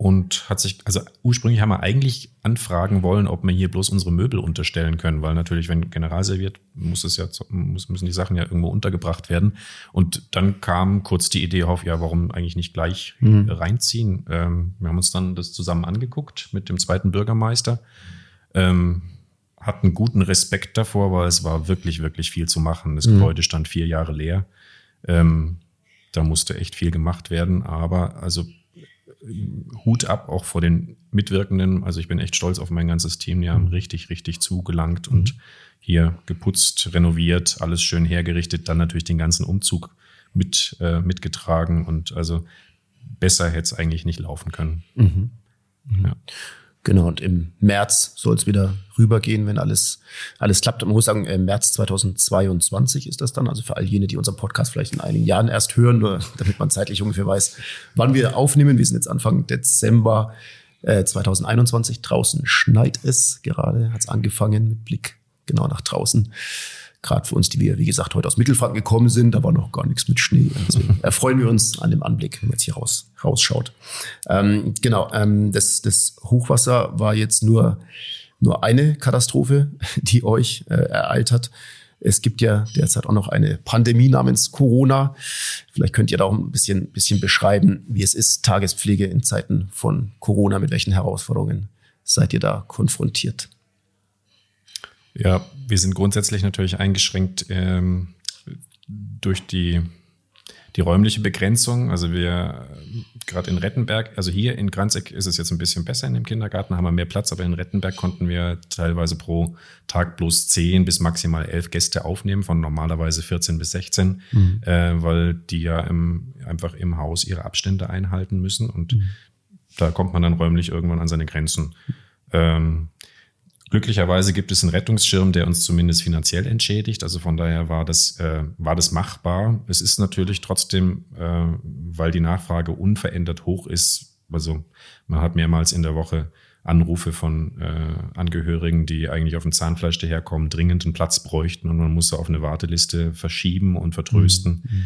und hat sich, also ursprünglich haben wir eigentlich anfragen wollen, ob wir hier bloß unsere Möbel unterstellen können, weil natürlich, wenn General serviert, muss es ja, müssen die Sachen ja irgendwo untergebracht werden. Und dann kam kurz die Idee auf, ja, warum eigentlich nicht gleich mhm. reinziehen? Ähm, wir haben uns dann das zusammen angeguckt mit dem zweiten Bürgermeister, ähm, hatten guten Respekt davor, weil es war wirklich, wirklich viel zu machen. Das mhm. Gebäude stand vier Jahre leer. Ähm, da musste echt viel gemacht werden, aber also Hut ab auch vor den Mitwirkenden. Also ich bin echt stolz auf mein ganzes Team. Die haben richtig, richtig zugelangt mhm. und hier geputzt, renoviert, alles schön hergerichtet, dann natürlich den ganzen Umzug mit, äh, mitgetragen und also besser hätte es eigentlich nicht laufen können. Mhm. Mhm. Ja. Genau, und im März soll es wieder rübergehen, wenn alles, alles klappt. Und man muss sagen, im März 2022 ist das dann. Also für all jene, die unseren Podcast vielleicht in einigen Jahren erst hören, nur damit man zeitlich ungefähr weiß, wann wir aufnehmen. Wir sind jetzt Anfang Dezember äh, 2021. Draußen schneit es gerade, hat es angefangen mit Blick genau nach draußen. Gerade für uns, die wir, wie gesagt, heute aus Mittelfranken gekommen sind, da war noch gar nichts mit Schnee. Deswegen erfreuen wir uns an dem Anblick, wenn man jetzt hier raus, rausschaut. Ähm, genau, ähm, das, das Hochwasser war jetzt nur, nur eine Katastrophe, die euch äh, ereilt hat. Es gibt ja derzeit auch noch eine Pandemie namens Corona. Vielleicht könnt ihr da auch ein bisschen, bisschen beschreiben, wie es ist, Tagespflege in Zeiten von Corona, mit welchen Herausforderungen seid ihr da konfrontiert? Ja, wir sind grundsätzlich natürlich eingeschränkt ähm, durch die, die räumliche Begrenzung. Also wir gerade in Rettenberg, also hier in Granzeck ist es jetzt ein bisschen besser in dem Kindergarten, haben wir mehr Platz, aber in Rettenberg konnten wir teilweise pro Tag bloß 10 bis maximal 11 Gäste aufnehmen, von normalerweise 14 bis 16, mhm. äh, weil die ja im, einfach im Haus ihre Abstände einhalten müssen und mhm. da kommt man dann räumlich irgendwann an seine Grenzen. Ähm, Glücklicherweise gibt es einen Rettungsschirm, der uns zumindest finanziell entschädigt. Also von daher war das, äh, war das machbar. Es ist natürlich trotzdem, äh, weil die Nachfrage unverändert hoch ist. Also man hat mehrmals in der Woche Anrufe von äh, Angehörigen, die eigentlich auf dem Zahnfleisch daherkommen, dringend einen Platz bräuchten und man muss sie auf eine Warteliste verschieben und vertrösten. Mhm. mhm.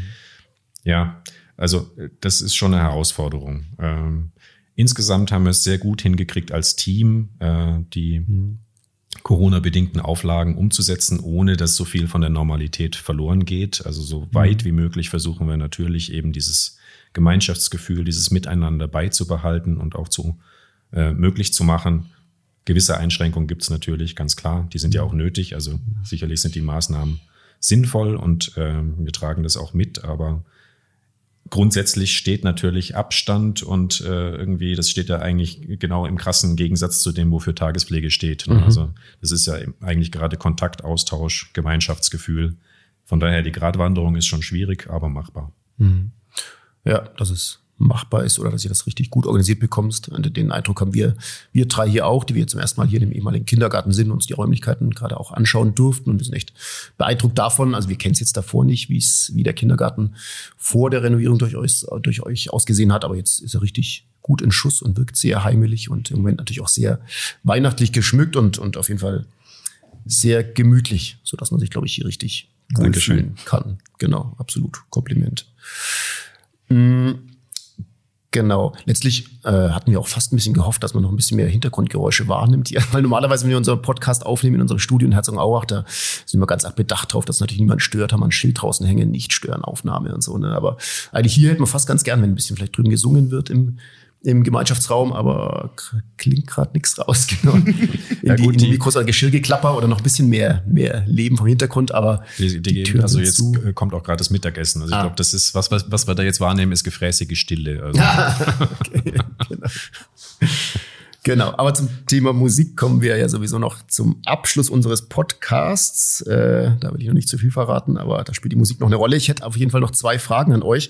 Ja, also das ist schon eine Herausforderung. Ähm, insgesamt haben wir es sehr gut hingekriegt als Team. Äh, die mhm Corona-bedingten Auflagen umzusetzen, ohne dass so viel von der Normalität verloren geht. Also so weit wie möglich versuchen wir natürlich eben dieses Gemeinschaftsgefühl, dieses Miteinander beizubehalten und auch zu äh, möglich zu machen. Gewisse Einschränkungen gibt es natürlich, ganz klar. Die sind ja auch nötig. Also sicherlich sind die Maßnahmen sinnvoll und äh, wir tragen das auch mit, aber grundsätzlich steht natürlich Abstand und äh, irgendwie, das steht ja eigentlich genau im krassen Gegensatz zu dem, wofür Tagespflege steht. Ne? Mhm. Also das ist ja eigentlich gerade Kontaktaustausch, Gemeinschaftsgefühl. Von daher, die Gratwanderung ist schon schwierig, aber machbar. Mhm. Ja, das ist machbar ist oder dass ihr das richtig gut organisiert bekommst. Und den Eindruck haben wir, wir drei hier auch, die wir zum ersten Mal hier im ehemaligen Kindergarten sind, uns die Räumlichkeiten gerade auch anschauen durften und wir sind echt beeindruckt davon. Also wir kennen es jetzt davor nicht, wie es, wie der Kindergarten vor der Renovierung durch euch, durch euch ausgesehen hat, aber jetzt ist er richtig gut in Schuss und wirkt sehr heimelig und im Moment natürlich auch sehr weihnachtlich geschmückt und, und auf jeden Fall sehr gemütlich, so dass man sich, glaube ich, hier richtig wohlfühlen kann. Genau, absolut. Kompliment. Mhm. Genau. Letztlich äh, hatten wir auch fast ein bisschen gehofft, dass man noch ein bisschen mehr Hintergrundgeräusche wahrnimmt. Ja, weil normalerweise, wenn wir unseren Podcast aufnehmen in unserem Studio in Herzogenaurach, da sind wir ganz bedacht drauf, dass natürlich niemand stört, haben wir ein Schild draußen hängen, nicht stören Aufnahme und so. Ne? Aber eigentlich hier hätten wir fast ganz gern, wenn ein bisschen vielleicht drüben gesungen wird im, im Gemeinschaftsraum, aber klingt gerade nichts raus. Genau. In ja, die, gut, in die Mikros Geschirrgeklapper oder noch ein bisschen mehr, mehr Leben vom Hintergrund, aber die, die, die Tür also jetzt zu. kommt auch gerade das Mittagessen. Also ah. ich glaube, das ist was, was, was wir da jetzt wahrnehmen, ist gefräßige Stille. Also. okay, genau. Genau, aber zum Thema Musik kommen wir ja sowieso noch zum Abschluss unseres Podcasts. Äh, da will ich noch nicht zu viel verraten, aber da spielt die Musik noch eine Rolle. Ich hätte auf jeden Fall noch zwei Fragen an euch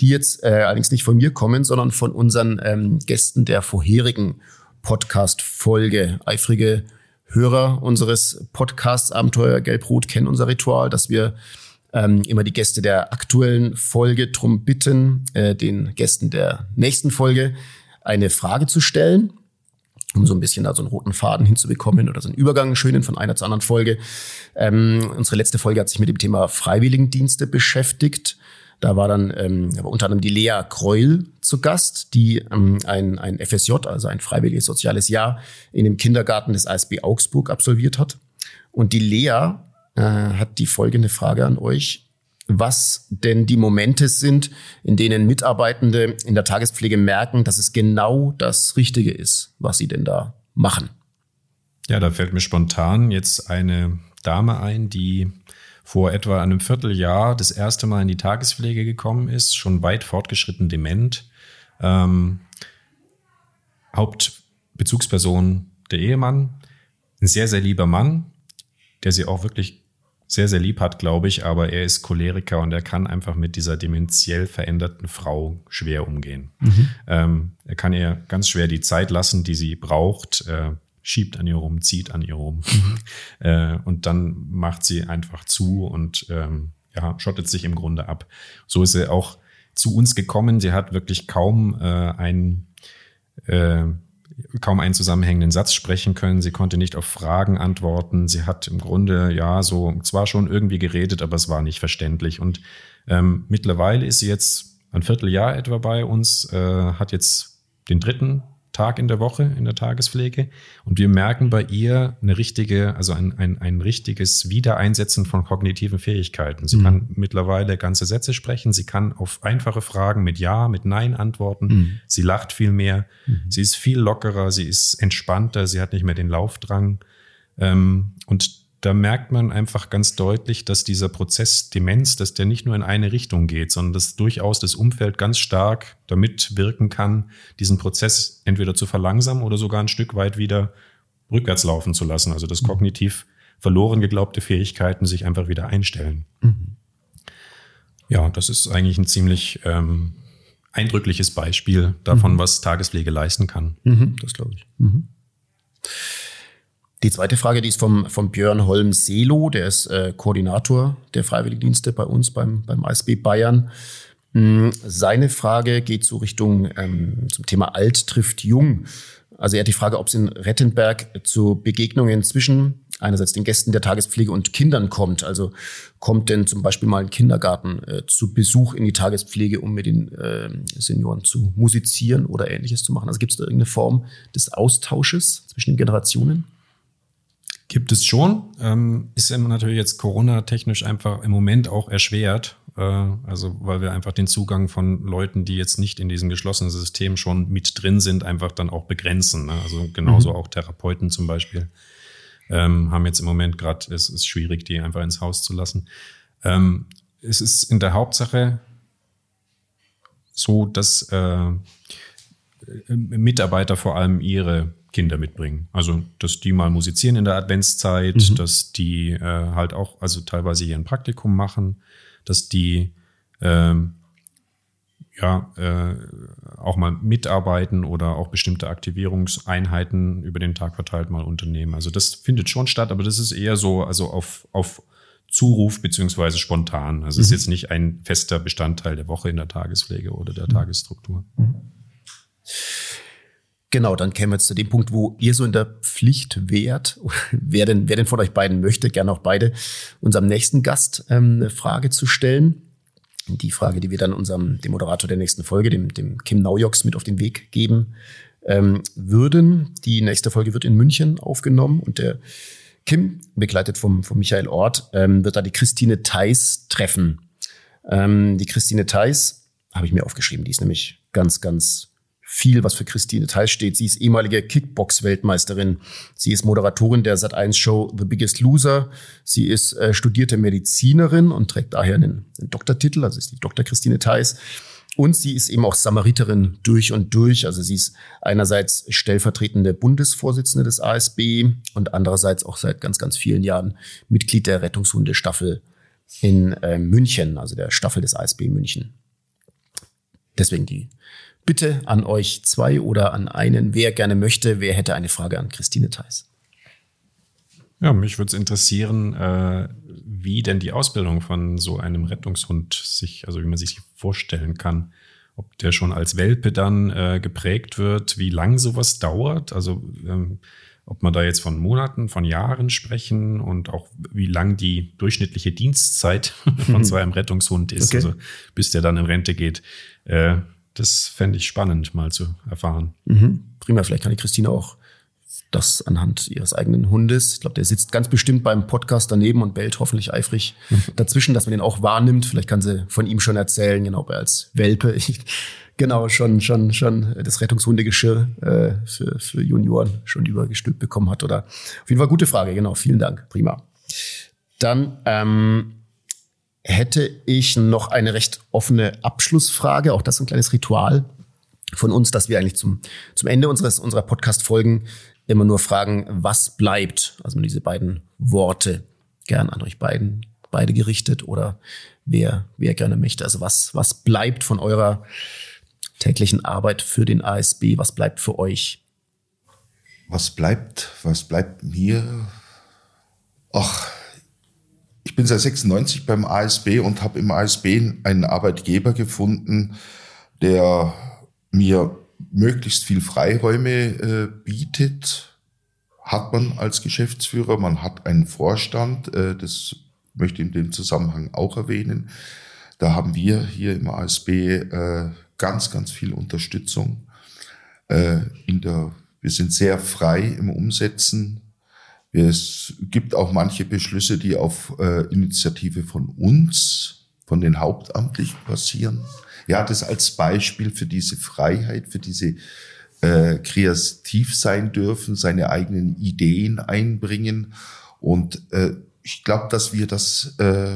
die jetzt äh, allerdings nicht von mir kommen, sondern von unseren ähm, Gästen der vorherigen Podcast-Folge. Eifrige Hörer unseres Podcasts Abenteuer Gelb-Rot kennen unser Ritual, dass wir ähm, immer die Gäste der aktuellen Folge drum bitten, äh, den Gästen der nächsten Folge eine Frage zu stellen, um so ein bisschen da so einen roten Faden hinzubekommen oder so einen Übergang schönen von einer zur anderen Folge. Ähm, unsere letzte Folge hat sich mit dem Thema Freiwilligendienste beschäftigt. Da war dann ähm, unter anderem die Lea Kreul zu Gast, die ähm, ein, ein FSJ, also ein freiwilliges soziales Jahr, in dem Kindergarten des ASB Augsburg absolviert hat. Und die Lea äh, hat die folgende Frage an euch was denn die Momente sind, in denen Mitarbeitende in der Tagespflege merken, dass es genau das Richtige ist, was sie denn da machen. Ja, da fällt mir spontan jetzt eine Dame ein, die vor etwa einem Vierteljahr das erste Mal in die Tagespflege gekommen ist, schon weit fortgeschritten dement. Ähm, Hauptbezugsperson der Ehemann, ein sehr, sehr lieber Mann, der sie auch wirklich sehr, sehr lieb hat, glaube ich, aber er ist Choleriker und er kann einfach mit dieser dementiell veränderten Frau schwer umgehen. Mhm. Ähm, er kann ihr ganz schwer die Zeit lassen, die sie braucht. Äh, schiebt an ihr rum, zieht an ihr rum. Mhm. äh, und dann macht sie einfach zu und ähm, ja, schottet sich im Grunde ab. So ist sie auch zu uns gekommen. Sie hat wirklich kaum äh, einen äh, kaum einen zusammenhängenden Satz sprechen können. Sie konnte nicht auf Fragen antworten. Sie hat im Grunde ja so zwar schon irgendwie geredet, aber es war nicht verständlich. Und ähm, mittlerweile ist sie jetzt ein Vierteljahr etwa bei uns, äh, hat jetzt den dritten Tag in der Woche in der Tagespflege. Und wir merken bei ihr eine richtige, also ein, ein, ein richtiges Wiedereinsetzen von kognitiven Fähigkeiten. Sie mhm. kann mittlerweile ganze Sätze sprechen. Sie kann auf einfache Fragen mit Ja, mit Nein antworten. Mhm. Sie lacht viel mehr. Mhm. Sie ist viel lockerer. Sie ist entspannter. Sie hat nicht mehr den Laufdrang. Ähm, und da merkt man einfach ganz deutlich, dass dieser Prozess Demenz, dass der nicht nur in eine Richtung geht, sondern dass durchaus das Umfeld ganz stark damit wirken kann, diesen Prozess entweder zu verlangsamen oder sogar ein Stück weit wieder rückwärts laufen zu lassen. Also dass mhm. kognitiv verloren geglaubte Fähigkeiten sich einfach wieder einstellen. Mhm. Ja, das ist eigentlich ein ziemlich ähm, eindrückliches Beispiel davon, mhm. was Tagespflege leisten kann. Mhm, das glaube ich. Die zweite Frage, die ist vom, vom Björn Holm-Selo, der ist äh, Koordinator der Freiwilligendienste bei uns beim, beim ASB Bayern. Hm, seine Frage geht so Richtung ähm, zum Thema Alt trifft Jung. Also er hat die Frage, ob es in Rettenberg zu Begegnungen zwischen einerseits den Gästen der Tagespflege und Kindern kommt. Also kommt denn zum Beispiel mal ein Kindergarten äh, zu Besuch in die Tagespflege, um mit den äh, Senioren zu musizieren oder ähnliches zu machen? Also gibt es da irgendeine Form des Austausches zwischen den Generationen? Gibt es schon. Ähm, ist immer natürlich jetzt Corona-technisch einfach im Moment auch erschwert. Äh, also weil wir einfach den Zugang von Leuten, die jetzt nicht in diesem geschlossenen System schon mit drin sind, einfach dann auch begrenzen. Ne? Also genauso mhm. auch Therapeuten zum Beispiel ähm, haben jetzt im Moment gerade, es ist schwierig, die einfach ins Haus zu lassen. Ähm, es ist in der Hauptsache so, dass äh, Mitarbeiter vor allem ihre Kinder mitbringen. Also, dass die mal musizieren in der Adventszeit, mhm. dass die äh, halt auch, also teilweise hier ein Praktikum machen, dass die ähm, ja äh, auch mal mitarbeiten oder auch bestimmte Aktivierungseinheiten über den Tag verteilt mal unternehmen. Also das findet schon statt, aber das ist eher so, also auf, auf Zuruf beziehungsweise spontan. Also es mhm. ist jetzt nicht ein fester Bestandteil der Woche in der Tagespflege oder der mhm. Tagesstruktur. Mhm. Genau, dann kämen wir jetzt zu dem Punkt, wo ihr so in der Pflicht wärt. Wer denn, wer denn von euch beiden möchte, gerne auch beide, unserem nächsten Gast ähm, eine Frage zu stellen. Die Frage, die wir dann unserem, dem Moderator der nächsten Folge, dem, dem Kim Naujoks, mit auf den Weg geben ähm, würden. Die nächste Folge wird in München aufgenommen und der Kim, begleitet vom, vom Michael Ort, ähm, wird da die Christine Theis treffen. Ähm, die Christine Theis habe ich mir aufgeschrieben, die ist nämlich ganz, ganz viel, was für Christine Theis steht. Sie ist ehemalige Kickbox-Weltmeisterin. Sie ist Moderatorin der Sat1-Show The Biggest Loser. Sie ist äh, studierte Medizinerin und trägt daher einen, einen Doktortitel, also ist die Dr. Christine Theis. Und sie ist eben auch Samariterin durch und durch. Also sie ist einerseits stellvertretende Bundesvorsitzende des ASB und andererseits auch seit ganz, ganz vielen Jahren Mitglied der Rettungshundestaffel in äh, München, also der Staffel des ASB München. Deswegen die Bitte an euch zwei oder an einen, wer gerne möchte, wer hätte eine Frage an Christine Theis? Ja, mich würde es interessieren, äh, wie denn die Ausbildung von so einem Rettungshund sich, also wie man sich vorstellen kann. Ob der schon als Welpe dann äh, geprägt wird, wie lang sowas dauert, also ähm, ob man da jetzt von Monaten, von Jahren sprechen und auch wie lang die durchschnittliche Dienstzeit von so einem Rettungshund ist, okay. also bis der dann in Rente geht. Äh, das fände ich spannend mal zu erfahren. Mhm. Prima, vielleicht kann die Christine auch das anhand ihres eigenen Hundes. Ich glaube, der sitzt ganz bestimmt beim Podcast daneben und bellt hoffentlich eifrig dazwischen, dass man den auch wahrnimmt. Vielleicht kann sie von ihm schon erzählen, genau, ob er als Welpe genau schon schon schon das Rettungshundegeschirr äh, für, für Junioren schon übergestülpt bekommen hat. Oder auf jeden Fall gute Frage, genau. Vielen Dank, prima. Dann ähm, hätte ich noch eine recht offene Abschlussfrage. Auch das ein kleines Ritual von uns, dass wir eigentlich zum, zum Ende unseres, unserer Podcast-Folgen immer nur fragen, was bleibt? Also diese beiden Worte gern an euch beiden, beide gerichtet oder wer, wer gerne möchte. Also was, was bleibt von eurer täglichen Arbeit für den ASB? Was bleibt für euch? Was bleibt? Was bleibt mir? Ach, ich bin seit 96 beim ASB und habe im ASB einen Arbeitgeber gefunden, der mir möglichst viel Freiräume äh, bietet, hat man als Geschäftsführer, man hat einen Vorstand, äh, das möchte ich in dem Zusammenhang auch erwähnen. Da haben wir hier im ASB äh, ganz, ganz viel Unterstützung. Äh, in der, wir sind sehr frei im Umsetzen. Es gibt auch manche Beschlüsse, die auf äh, Initiative von uns, von den Hauptamtlichen passieren. Ja, das als Beispiel für diese Freiheit, für diese äh, kreativ sein dürfen, seine eigenen Ideen einbringen. Und äh, ich glaube, dass wir das äh,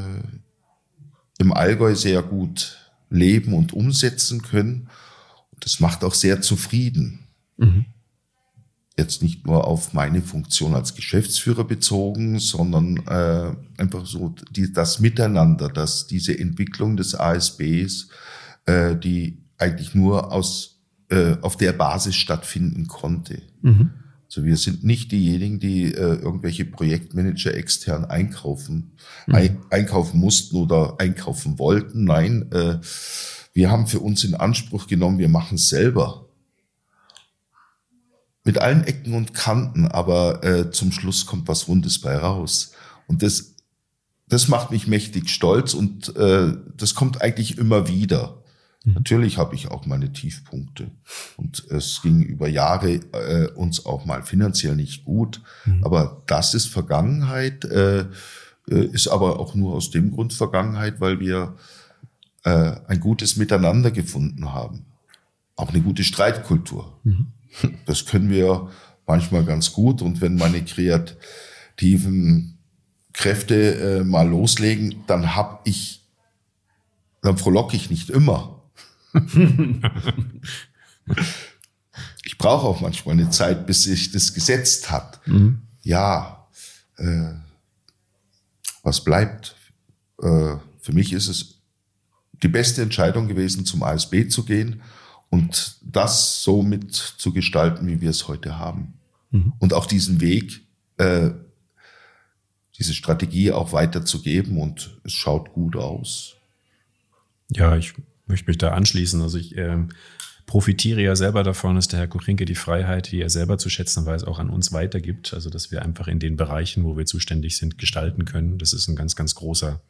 im Allgäu sehr gut leben und umsetzen können. Und das macht auch sehr zufrieden. Mhm. Jetzt nicht nur auf meine Funktion als Geschäftsführer bezogen, sondern äh, einfach so die, das Miteinander, dass diese Entwicklung des ASBs äh, die eigentlich nur aus, äh, auf der Basis stattfinden konnte. Mhm. Also wir sind nicht diejenigen, die äh, irgendwelche Projektmanager extern einkaufen, mhm. ein, einkaufen mussten oder einkaufen wollten. Nein, äh, wir haben für uns in Anspruch genommen, wir machen es selber. Mit allen Ecken und Kanten, aber äh, zum Schluss kommt was Rundes bei raus. Und das, das macht mich mächtig stolz und äh, das kommt eigentlich immer wieder Mhm. Natürlich habe ich auch meine Tiefpunkte. Und es ging über Jahre äh, uns auch mal finanziell nicht gut. Mhm. Aber das ist Vergangenheit, äh, äh, ist aber auch nur aus dem Grund Vergangenheit, weil wir äh, ein gutes Miteinander gefunden haben. Auch eine gute Streitkultur. Mhm. Das können wir manchmal ganz gut. Und wenn meine kreativen Kräfte äh, mal loslegen, dann hab ich, dann frohlocke ich nicht immer. ich brauche auch manchmal eine Zeit, bis sich das gesetzt hat. Mhm. Ja, äh, was bleibt? Äh, für mich ist es die beste Entscheidung gewesen, zum ASB zu gehen und das so mit zu gestalten, wie wir es heute haben. Mhm. Und auch diesen Weg, äh, diese Strategie auch weiterzugeben und es schaut gut aus. Ja, ich möchte mich da anschließen. Also ich äh, profitiere ja selber davon, dass der Herr Kuchinke die Freiheit, die er selber zu schätzen weiß, auch an uns weitergibt. Also dass wir einfach in den Bereichen, wo wir zuständig sind, gestalten können. Das ist ein ganz, ganz großer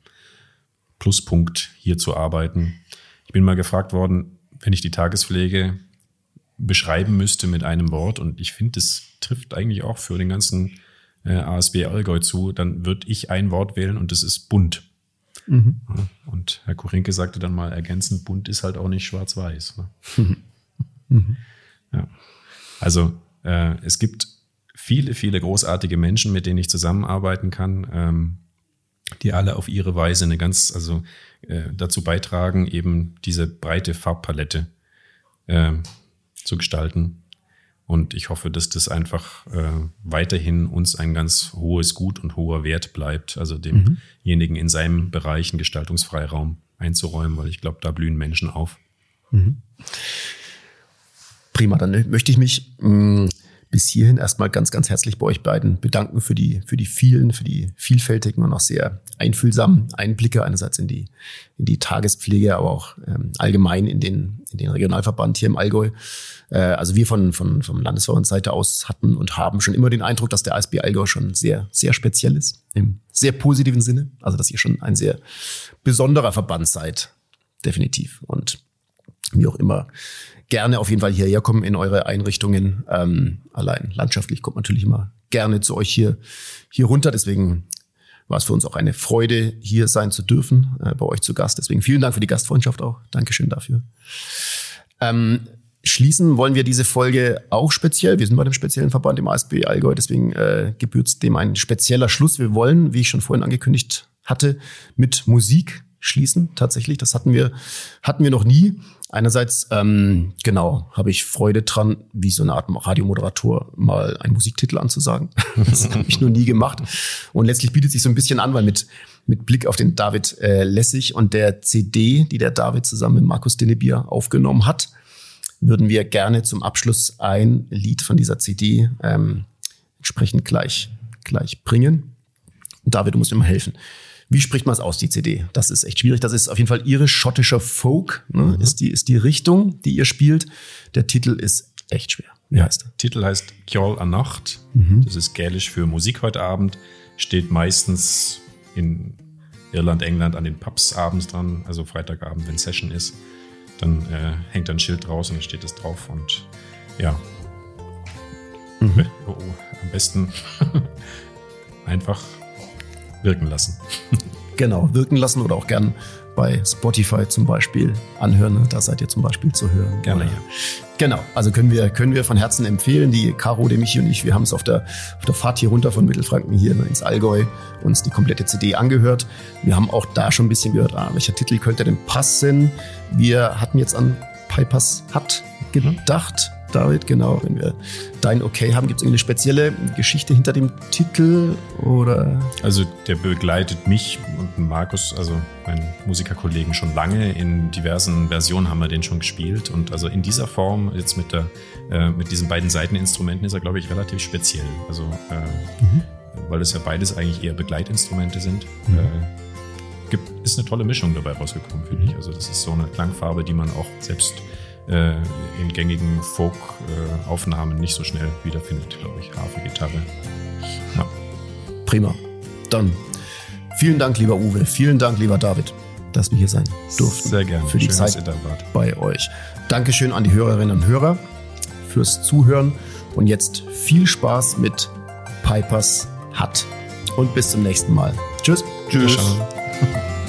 Pluspunkt, hier zu arbeiten. Ich bin mal gefragt worden, wenn ich die Tagespflege beschreiben müsste mit einem Wort, und ich finde, das trifft eigentlich auch für den ganzen äh, ASB Allgäu zu, dann würde ich ein Wort wählen und das ist bunt. Mhm. Und Herr Kurinke sagte dann mal ergänzend, bunt ist halt auch nicht schwarz-weiß. Ne? Mhm. Ja. Also äh, es gibt viele, viele großartige Menschen, mit denen ich zusammenarbeiten kann, ähm, die alle auf ihre Weise eine ganz, also äh, dazu beitragen, eben diese breite Farbpalette äh, zu gestalten. Und ich hoffe, dass das einfach äh, weiterhin uns ein ganz hohes Gut und hoher Wert bleibt, also demjenigen mhm. in seinem Bereich einen Gestaltungsfreiraum einzuräumen, weil ich glaube, da blühen Menschen auf. Mhm. Prima, dann möchte ich mich mh, mm, bis hierhin erstmal ganz, ganz herzlich bei euch beiden bedanken für die, für die vielen, für die vielfältigen und auch sehr einfühlsamen Einblicke einerseits in die, in die Tagespflege, aber auch ähm, allgemein in den, in den Regionalverband hier im Allgäu. Äh, also wir von, von, vom Landesverbandsseite aus hatten und haben schon immer den Eindruck, dass der ASB Allgäu schon sehr, sehr speziell ist. Im sehr positiven Sinne. Also, dass ihr schon ein sehr besonderer Verband seid. Definitiv. Und wie auch immer gerne auf jeden Fall hierher kommen in eure Einrichtungen. Ähm, allein landschaftlich kommt natürlich immer gerne zu euch hier, hier runter. Deswegen war es für uns auch eine Freude, hier sein zu dürfen, äh, bei euch zu Gast. Deswegen vielen Dank für die Gastfreundschaft auch. Dankeschön dafür. Ähm, schließen wollen wir diese Folge auch speziell. Wir sind bei dem speziellen Verband im ASB Allgäu, deswegen äh, gebührt dem ein spezieller Schluss. Wir wollen, wie ich schon vorhin angekündigt hatte, mit Musik schließen. Tatsächlich, das hatten wir, hatten wir noch nie. Einerseits, ähm, genau, habe ich Freude dran, wie so eine Art Radiomoderator mal einen Musiktitel anzusagen. das habe ich noch nie gemacht. Und letztlich bietet sich so ein bisschen an, weil mit, mit Blick auf den David äh, Lessig und der CD, die der David zusammen mit Markus Delebier aufgenommen hat, würden wir gerne zum Abschluss ein Lied von dieser CD ähm, entsprechend gleich, gleich bringen. David, du musst mir mal helfen. Wie spricht man es aus, die CD? Das ist echt schwierig. Das ist auf jeden Fall irisch-schottischer Folk, ne? mhm. ist, die, ist die Richtung, die ihr spielt. Der Titel ist echt schwer. Wie heißt der? Titel heißt Kjol a Nacht. Mhm. Das ist gälisch für Musik heute Abend. Steht meistens in Irland, England an den Pubs abends dran, also Freitagabend, wenn Session ist. Dann äh, hängt da ein Schild draus und dann steht das drauf und ja. Mhm. Oh, oh, am besten einfach wirken lassen. genau, wirken lassen oder auch gern bei Spotify zum Beispiel anhören. Ne? Da seid ihr zum Beispiel zu hören. Gerne, ja. Genau, also können wir, können wir von Herzen empfehlen. Die Caro, der Michi und ich, wir haben es auf der, auf der Fahrt hier runter von Mittelfranken hier ins Allgäu uns die komplette CD angehört. Wir haben auch da schon ein bisschen gehört, ah, welcher Titel könnte denn passen. Wir hatten jetzt an Pipers Hut gedacht. David, genau. Wenn wir dein Okay haben, gibt es eine spezielle Geschichte hinter dem Titel oder? Also der begleitet mich und Markus, also meinen Musikerkollegen schon lange. In diversen Versionen haben wir den schon gespielt und also in dieser Form jetzt mit der äh, mit diesen beiden Seiteninstrumenten ist er glaube ich relativ speziell. Also äh, mhm. weil es ja beides eigentlich eher Begleitinstrumente sind. Mhm. Äh, gibt, ist eine tolle Mischung dabei rausgekommen, finde ich. Also das ist so eine Klangfarbe, die man auch selbst äh, in gängigen Folk-Aufnahmen nicht so schnell wiederfindet, glaube ich. Harfe, Gitarre. Ja. Prima. Dann vielen Dank, lieber Uwe. Vielen Dank, lieber David. dass wir hier sein durften. Sehr gerne. Für die Schön, dass Zeit ihr da wart. bei euch. Dankeschön an die Hörerinnen und Hörer fürs Zuhören und jetzt viel Spaß mit Pipers Hut. Und bis zum nächsten Mal. Tschüss. Tschüss. Ciao.